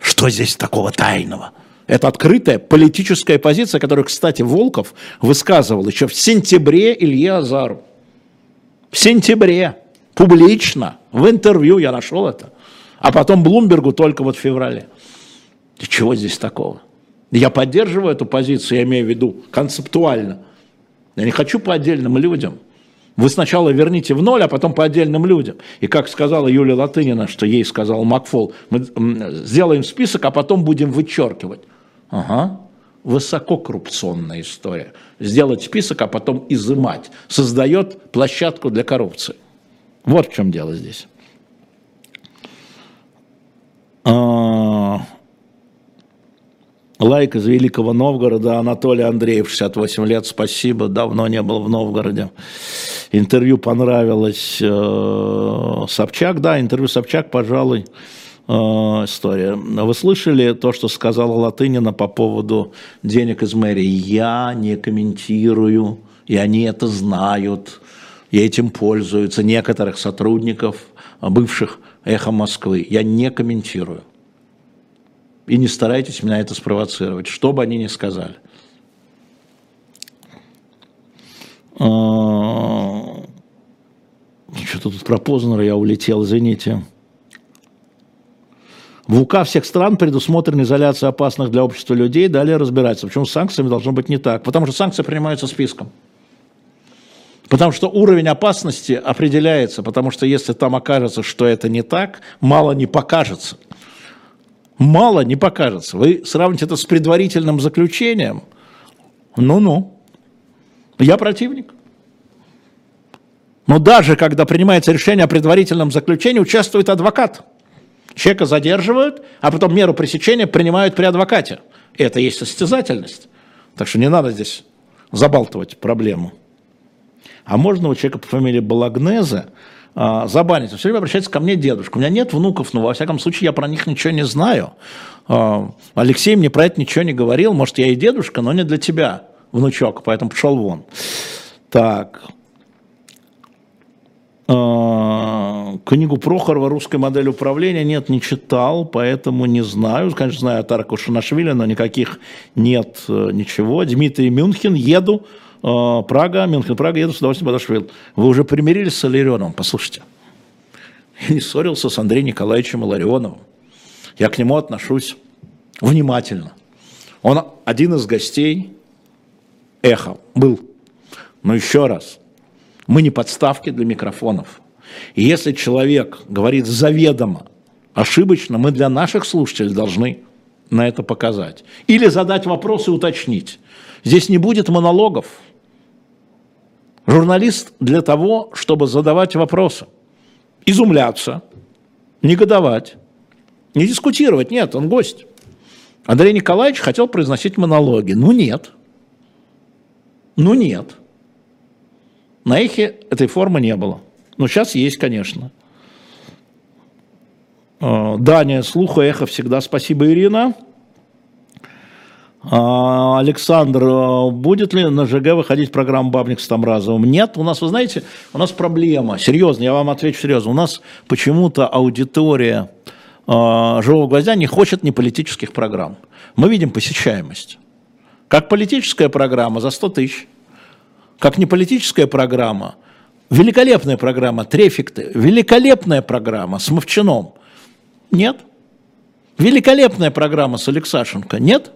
Что здесь такого тайного? Это открытая политическая позиция, которую, кстати, Волков высказывал еще в сентябре Илье Азару. В сентябре, публично, в интервью я нашел это. А потом Блумбергу только вот в феврале. И чего здесь такого? Я поддерживаю эту позицию, я имею в виду концептуально. Я не хочу по отдельным людям. Вы сначала верните в ноль, а потом по отдельным людям. И как сказала Юлия Латынина, что ей сказал Макфол, мы сделаем список, а потом будем вычеркивать. Ага, высококоррупционная история. Сделать список, а потом изымать. Создает площадку для коррупции. Вот в чем дело здесь. А, лайк из Великого Новгорода. Анатолий Андреев, 68 лет. Спасибо. Давно не был в Новгороде. Интервью понравилось. Э, Собчак, да, интервью Собчак, пожалуй, Э, история. Вы слышали то, что сказала Латынина по поводу денег из мэрии? Я не комментирую, и они это знают, и этим пользуются некоторых сотрудников, бывших «Эхо Москвы». Я не комментирую. И не старайтесь меня это спровоцировать, что бы они ни сказали. Э, что-то тут про Познера я улетел, извините. В УК всех стран предусмотрена изоляция опасных для общества людей, далее разбираться. Почему с санкциями должно быть не так? Потому что санкции принимаются списком. Потому что уровень опасности определяется, потому что если там окажется, что это не так, мало не покажется. Мало не покажется. Вы сравните это с предварительным заключением. Ну-ну. Я противник. Но даже когда принимается решение о предварительном заключении, участвует адвокат. Человека задерживают, а потом меру пресечения принимают при адвокате. И это есть состязательность. Так что не надо здесь забалтывать проблему. А можно у человека по фамилии Балагнезе а, забанить. все время обращается ко мне дедушка. У меня нет внуков, но во всяком случае я про них ничего не знаю. А, Алексей мне про это ничего не говорил. Может, я и дедушка, но не для тебя, внучок, поэтому пошел вон. Так. А, книгу Прохорова «Русская модель управления» нет, не читал, поэтому не знаю. Конечно, знаю от Арка Шанашвили, но никаких нет э, ничего. Дмитрий Мюнхен, еду. Э, Прага, Мюнхен, Прага, еду с удовольствием Бадашвили. Вы уже примирились с Аларионовым? Послушайте. Я не ссорился с Андреем Николаевичем Ларионовым. Я к нему отношусь внимательно. Он один из гостей «Эхо» был. Но еще раз – мы не подставки для микрофонов. И если человек говорит заведомо ошибочно, мы для наших слушателей должны на это показать. Или задать вопрос и уточнить. Здесь не будет монологов. Журналист для того, чтобы задавать вопросы, изумляться, негодовать, не дискутировать. Нет, он гость. Андрей Николаевич хотел произносить монологи. Ну нет. Ну нет. На эхе этой формы не было. Но сейчас есть, конечно. А, Даня, слуха, эхо всегда. Спасибо, Ирина. А, Александр, а, будет ли на ЖГ выходить программа «Бабник с Тамразовым»? Нет, у нас, вы знаете, у нас проблема, серьезно, я вам отвечу серьезно, у нас почему-то аудитория «Живого гвоздя» не хочет неполитических программ. Мы видим посещаемость. Как политическая программа за 100 тысяч, как неполитическая программа, великолепная программа «Трефикты», великолепная программа с Мовчаном. Нет. Великолепная программа с Алексашенко. Нет.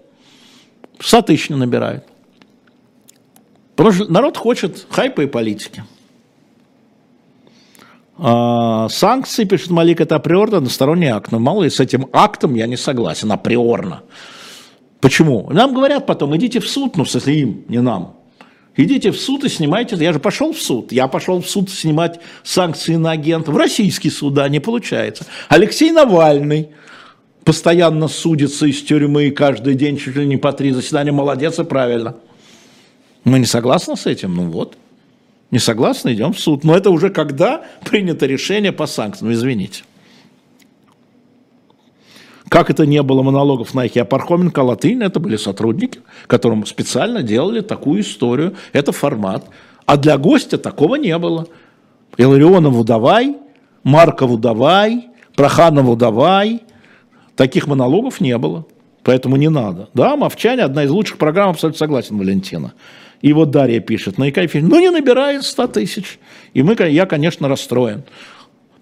100 тысяч не набирают. Потому что народ хочет хайпа и политики. А, санкции, пишет Малик, это априорно односторонний акт. Но мало ли с этим актом я не согласен, априорно. Почему? Нам говорят потом, идите в суд, ну, смысле им, не нам. Идите в суд и снимайте. Я же пошел в суд. Я пошел в суд снимать санкции на агента. В российский суд, да, не получается. Алексей Навальный постоянно судится из тюрьмы каждый день чуть ли не по три заседания. Молодец и правильно. Мы не согласны с этим? Ну вот. Не согласны, идем в суд. Но это уже когда принято решение по санкциям, извините. Как это не было монологов на Ихе, а Пархоменко, Латынь, это были сотрудники, которым специально делали такую историю. Это формат. А для гостя такого не было. Иларионову давай, Маркову давай, Проханову давай. Таких монологов не было. Поэтому не надо. Да, «Мовчане» одна из лучших программ, абсолютно согласен, Валентина. И вот Дарья пишет, на ИК ну не набирает 100 тысяч. И мы, я, конечно, расстроен.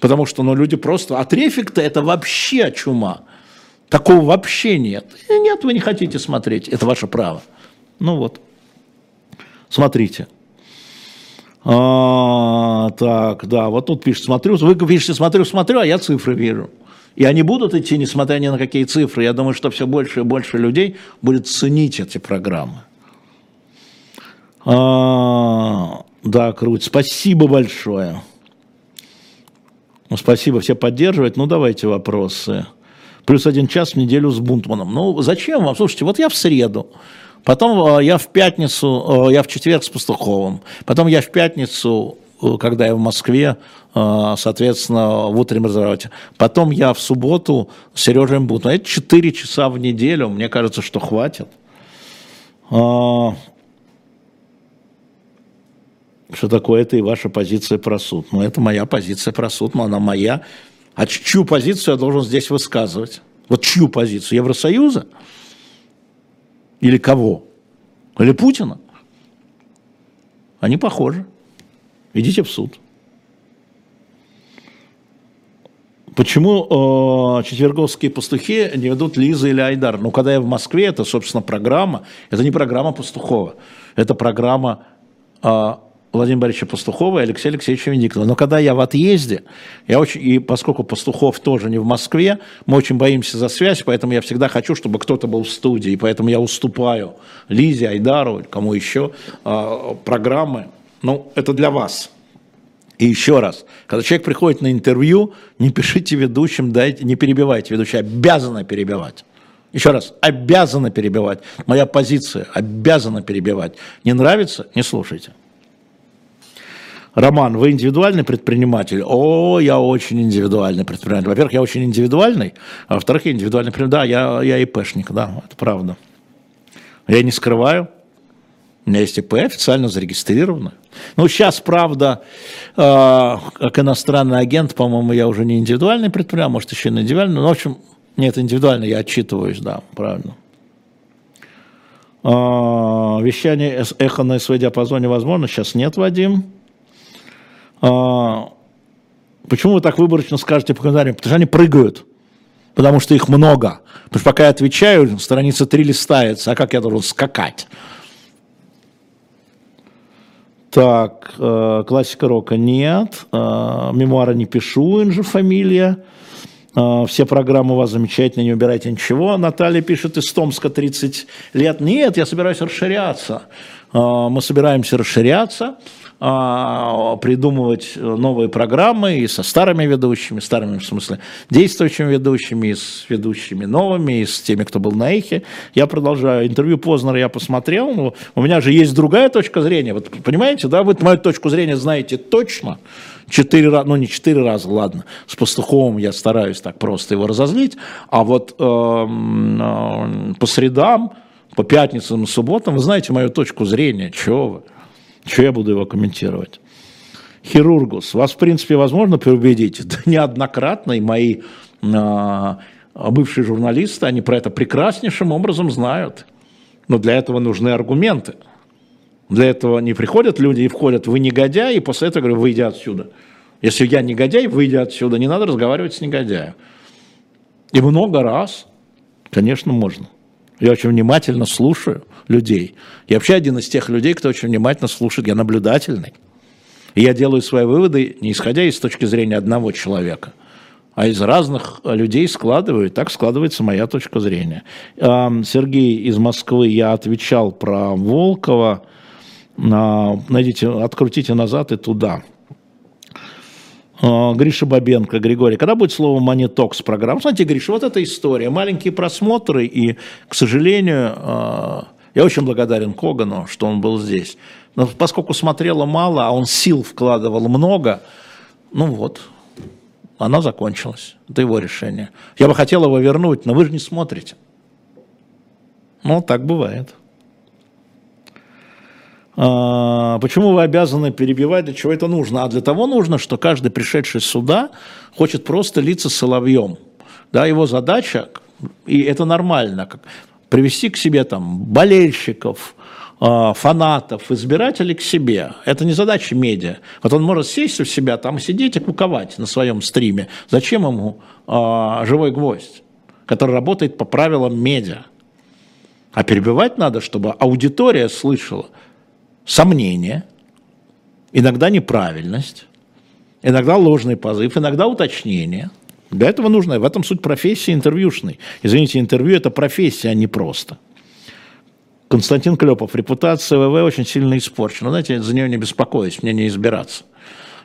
Потому что ну, люди просто... А трефик-то это вообще чума. Такого вообще нет. Нет, вы не хотите смотреть, это ваше право. Ну вот, смотрите. А, так, да, вот тут пишет, смотрю, вы пишете, смотрю, смотрю, а я цифры вижу. И они будут идти, несмотря ни на какие цифры. Я думаю, что все больше и больше людей будет ценить эти программы. А, да, круть. Спасибо большое. Ну, спасибо, все поддерживают. Ну, давайте вопросы плюс один час в неделю с Бунтманом. Ну, зачем вам? Слушайте, вот я в среду, потом э, я в пятницу, э, я в четверг с Пастуховым, потом я в пятницу э, когда я в Москве, соответственно, в утреннем разворате. Потом я в субботу с Сережей Бутманом. Это 4 часа в неделю, мне кажется, что хватит. А, что такое это и ваша позиция про суд? Ну, это моя позиция про суд, но она моя. А чью позицию я должен здесь высказывать? Вот чью позицию? Евросоюза? Или кого? Или Путина? Они похожи. Идите в суд. Почему э, четверговские пастухи не ведут Лиза или Айдар? Ну, когда я в Москве, это, собственно, программа. Это не программа Пастухова. Это программа э, Владимира Борисовича Пастухова и Алексея Алексеевича Венедиктова. Но когда я в отъезде, я очень, и поскольку Пастухов тоже не в Москве, мы очень боимся за связь, поэтому я всегда хочу, чтобы кто-то был в студии, поэтому я уступаю Лизе, Айдару, кому еще, а, программы. Ну, это для вас. И еще раз, когда человек приходит на интервью, не пишите ведущим, дайте, не перебивайте ведущего, обязаны перебивать. Еще раз, обязаны перебивать. Моя позиция, обязана перебивать. Не нравится, не слушайте. Роман, вы индивидуальный предприниматель? О, я очень индивидуальный предприниматель. Во-первых, я очень индивидуальный, а во-вторых, я индивидуальный предприниматель. Да, я, я ИПшник, да, это правда. Я не скрываю. У меня есть ИП официально зарегистрировано. Ну, сейчас, правда, э, как иностранный агент, по-моему, я уже не индивидуальный предприниматель, может, еще и индивидуальный. Но, в общем, нет, индивидуально я отчитываюсь, да, правильно. Э, вещание эхо на СВ диапазоне возможно? Сейчас нет, Вадим. А, почему вы так выборочно скажете по комментариям? Потому что они прыгают, потому что их много. Потому что пока я отвечаю, страница 3 листается, а как я должен скакать? Так, э, классика рока нет, э, мемуары не пишу, инжи фамилия. А, все программы у вас замечательные, не убирайте ничего. Наталья пишет из Томска 30 лет. Нет, я собираюсь расширяться. А, мы собираемся расширяться. А, придумывать новые программы и со старыми ведущими, старыми в смысле действующими ведущими, и с ведущими новыми, и с теми, кто был на эхе. Я продолжаю. Интервью Познера я посмотрел, но у меня же есть другая точка зрения. Вот понимаете, да, вы мою точку зрения знаете точно. Четыре раза, ну не четыре раза, ладно, с Пастуховым я стараюсь так просто его разозлить, а вот э, э, по средам, по пятницам и субботам, вы знаете мою точку зрения, чего вы. Что я буду его комментировать? Хирургус, вас, в принципе, возможно переубедить? Да неоднократно, и мои а, бывшие журналисты, они про это прекраснейшим образом знают. Но для этого нужны аргументы. Для этого не приходят люди и входят, вы негодяй, и после этого говорю, выйди отсюда. Если я негодяй, выйди отсюда, не надо разговаривать с негодяем. И много раз, конечно, можно. Я очень внимательно слушаю людей. Я вообще один из тех людей, кто очень внимательно слушает, я наблюдательный. И я делаю свои выводы, не исходя из точки зрения одного человека, а из разных людей складываю, и так складывается моя точка зрения. Сергей из Москвы, я отвечал про Волкова, найдите, открутите назад и туда. А, Гриша Бабенко, Григорий, когда будет слово «Монитокс» программа? Знаете, Гриша, вот эта история, маленькие просмотры, и, к сожалению, а, я очень благодарен Когану, что он был здесь. Но поскольку смотрела мало, а он сил вкладывал много, ну вот, она закончилась. Это его решение. Я бы хотел его вернуть, но вы же не смотрите. Ну, так бывает. А, почему вы обязаны перебивать, для чего это нужно? А для того нужно, что каждый пришедший сюда хочет просто литься соловьем. Да, его задача, и это нормально, привести к себе там болельщиков, а, фанатов, избирателей к себе. Это не задача медиа. Вот он может сесть у себя там, сидеть и куковать на своем стриме. Зачем ему а, живой гвоздь, который работает по правилам медиа? А перебивать надо, чтобы аудитория слышала – сомнение, иногда неправильность, иногда ложный позыв, иногда уточнение. Для этого нужно, в этом суть профессии интервьюшной. Извините, интервью – это профессия, а не просто. Константин Клепов, репутация ВВ очень сильно испорчена. Знаете, за нее не беспокоюсь, мне не избираться.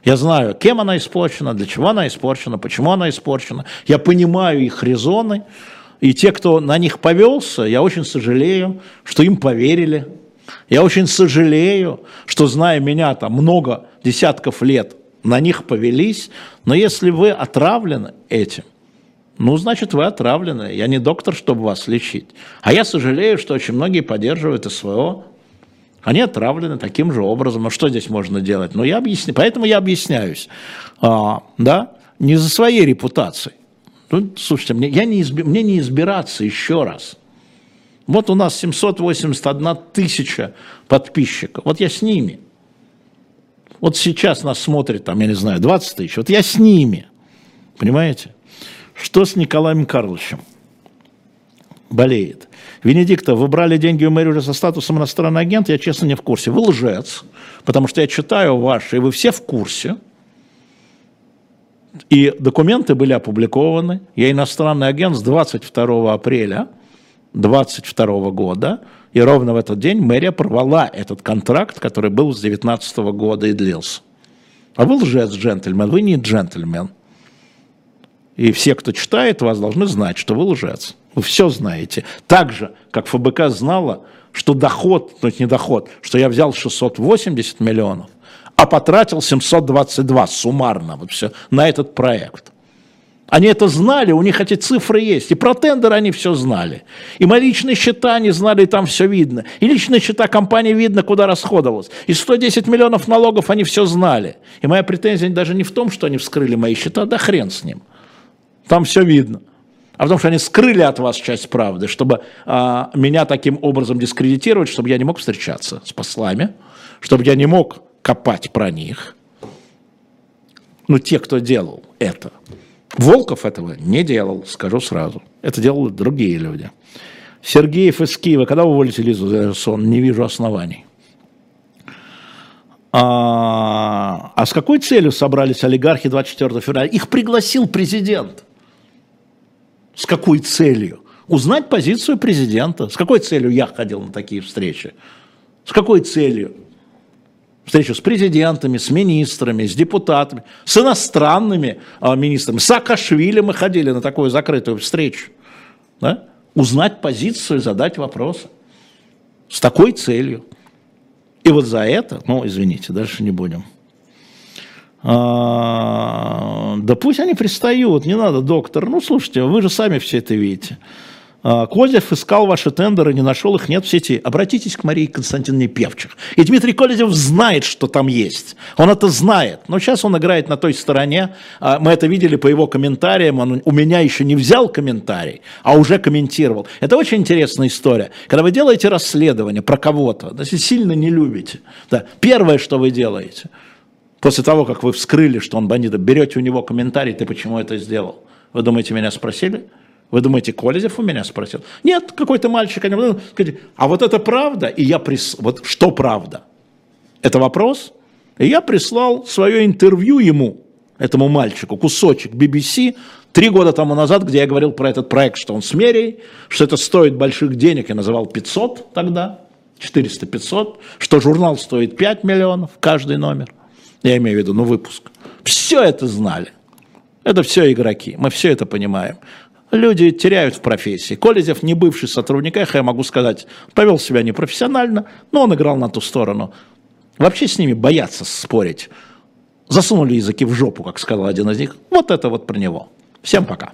Я знаю, кем она испорчена, для чего она испорчена, почему она испорчена. Я понимаю их резоны. И те, кто на них повелся, я очень сожалею, что им поверили, я очень сожалею, что, зная меня там много десятков лет, на них повелись, но если вы отравлены этим, ну, значит, вы отравлены. Я не доктор, чтобы вас лечить. А я сожалею, что очень многие поддерживают СВО. Они отравлены таким же образом. Ну, что здесь можно делать? Ну, я объясню. Поэтому я объясняюсь. А, да? Не за своей репутацией. Ну, слушайте, мне, я не изби... мне не избираться еще раз. Вот у нас 781 тысяча подписчиков. Вот я с ними. Вот сейчас нас смотрит, там, я не знаю, 20 тысяч. Вот я с ними. Понимаете? Что с Николаем Карловичем? Болеет. Венедиктов, вы брали деньги у мэри уже со статусом иностранный агент, я честно не в курсе. Вы лжец, потому что я читаю ваши, и вы все в курсе. И документы были опубликованы. Я иностранный агент с 22 апреля 22 года, и ровно в этот день мэрия порвала этот контракт, который был с 19 года и длился. А вы лжец, джентльмен, вы не джентльмен. И все, кто читает вас, должны знать, что вы лжец. Вы все знаете. Так же, как ФБК знала, что доход, ну это не доход, что я взял 680 миллионов, а потратил 722 суммарно вот все, на этот проект – они это знали, у них эти цифры есть. И про тендер они все знали. И мои личные счета они знали, и там все видно. И личные счета компании видно, куда расходовалось. И 110 миллионов налогов они все знали. И моя претензия даже не в том, что они вскрыли мои счета, да хрен с ним. Там все видно. А потому что они скрыли от вас часть правды, чтобы а, меня таким образом дискредитировать, чтобы я не мог встречаться с послами, чтобы я не мог копать про них. Ну, те, кто делал это. Волков этого не делал, скажу сразу. Это делали другие люди. Сергеев из Киева, когда уволите Лизу Зерсон, не вижу оснований. А, а с какой целью собрались олигархи 24 февраля? Их пригласил президент. С какой целью? Узнать позицию президента. С какой целью я ходил на такие встречи? С какой целью? Встречу с президентами, с министрами, с депутатами, с иностранными а, министрами. С Саакашвили мы ходили на такую закрытую встречу. Да? Узнать позицию, задать вопросы. С такой целью. И вот за это, ну, извините, дальше не будем. А, да пусть они пристают, не надо, доктор. Ну, слушайте, вы же сами все это видите. А, Козев искал ваши тендеры, не нашел их, нет в сети. Обратитесь к Марии Константиновне Певчих. И Дмитрий Козев знает, что там есть. Он это знает. Но сейчас он играет на той стороне. А, мы это видели по его комментариям. Он у меня еще не взял комментарий, а уже комментировал. Это очень интересная история. Когда вы делаете расследование про кого-то, если сильно не любите, да, первое, что вы делаете, после того, как вы вскрыли, что он бандит, берете у него комментарий, ты почему это сделал? Вы думаете, меня спросили? Вы думаете, Колезев у меня спросил? Нет, какой-то мальчик. А вот это правда? И я прис... Вот что правда? Это вопрос? И я прислал свое интервью ему, этому мальчику, кусочек BBC, три года тому назад, где я говорил про этот проект, что он с мерей, что это стоит больших денег, я называл 500 тогда, 400-500, что журнал стоит 5 миллионов, каждый номер. Я имею в виду, ну, выпуск. Все это знали. Это все игроки, мы все это понимаем люди теряют в профессии. Колезев, не бывший сотрудник эхо, я могу сказать, повел себя непрофессионально, но он играл на ту сторону. Вообще с ними боятся спорить. Засунули языки в жопу, как сказал один из них. Вот это вот про него. Всем пока.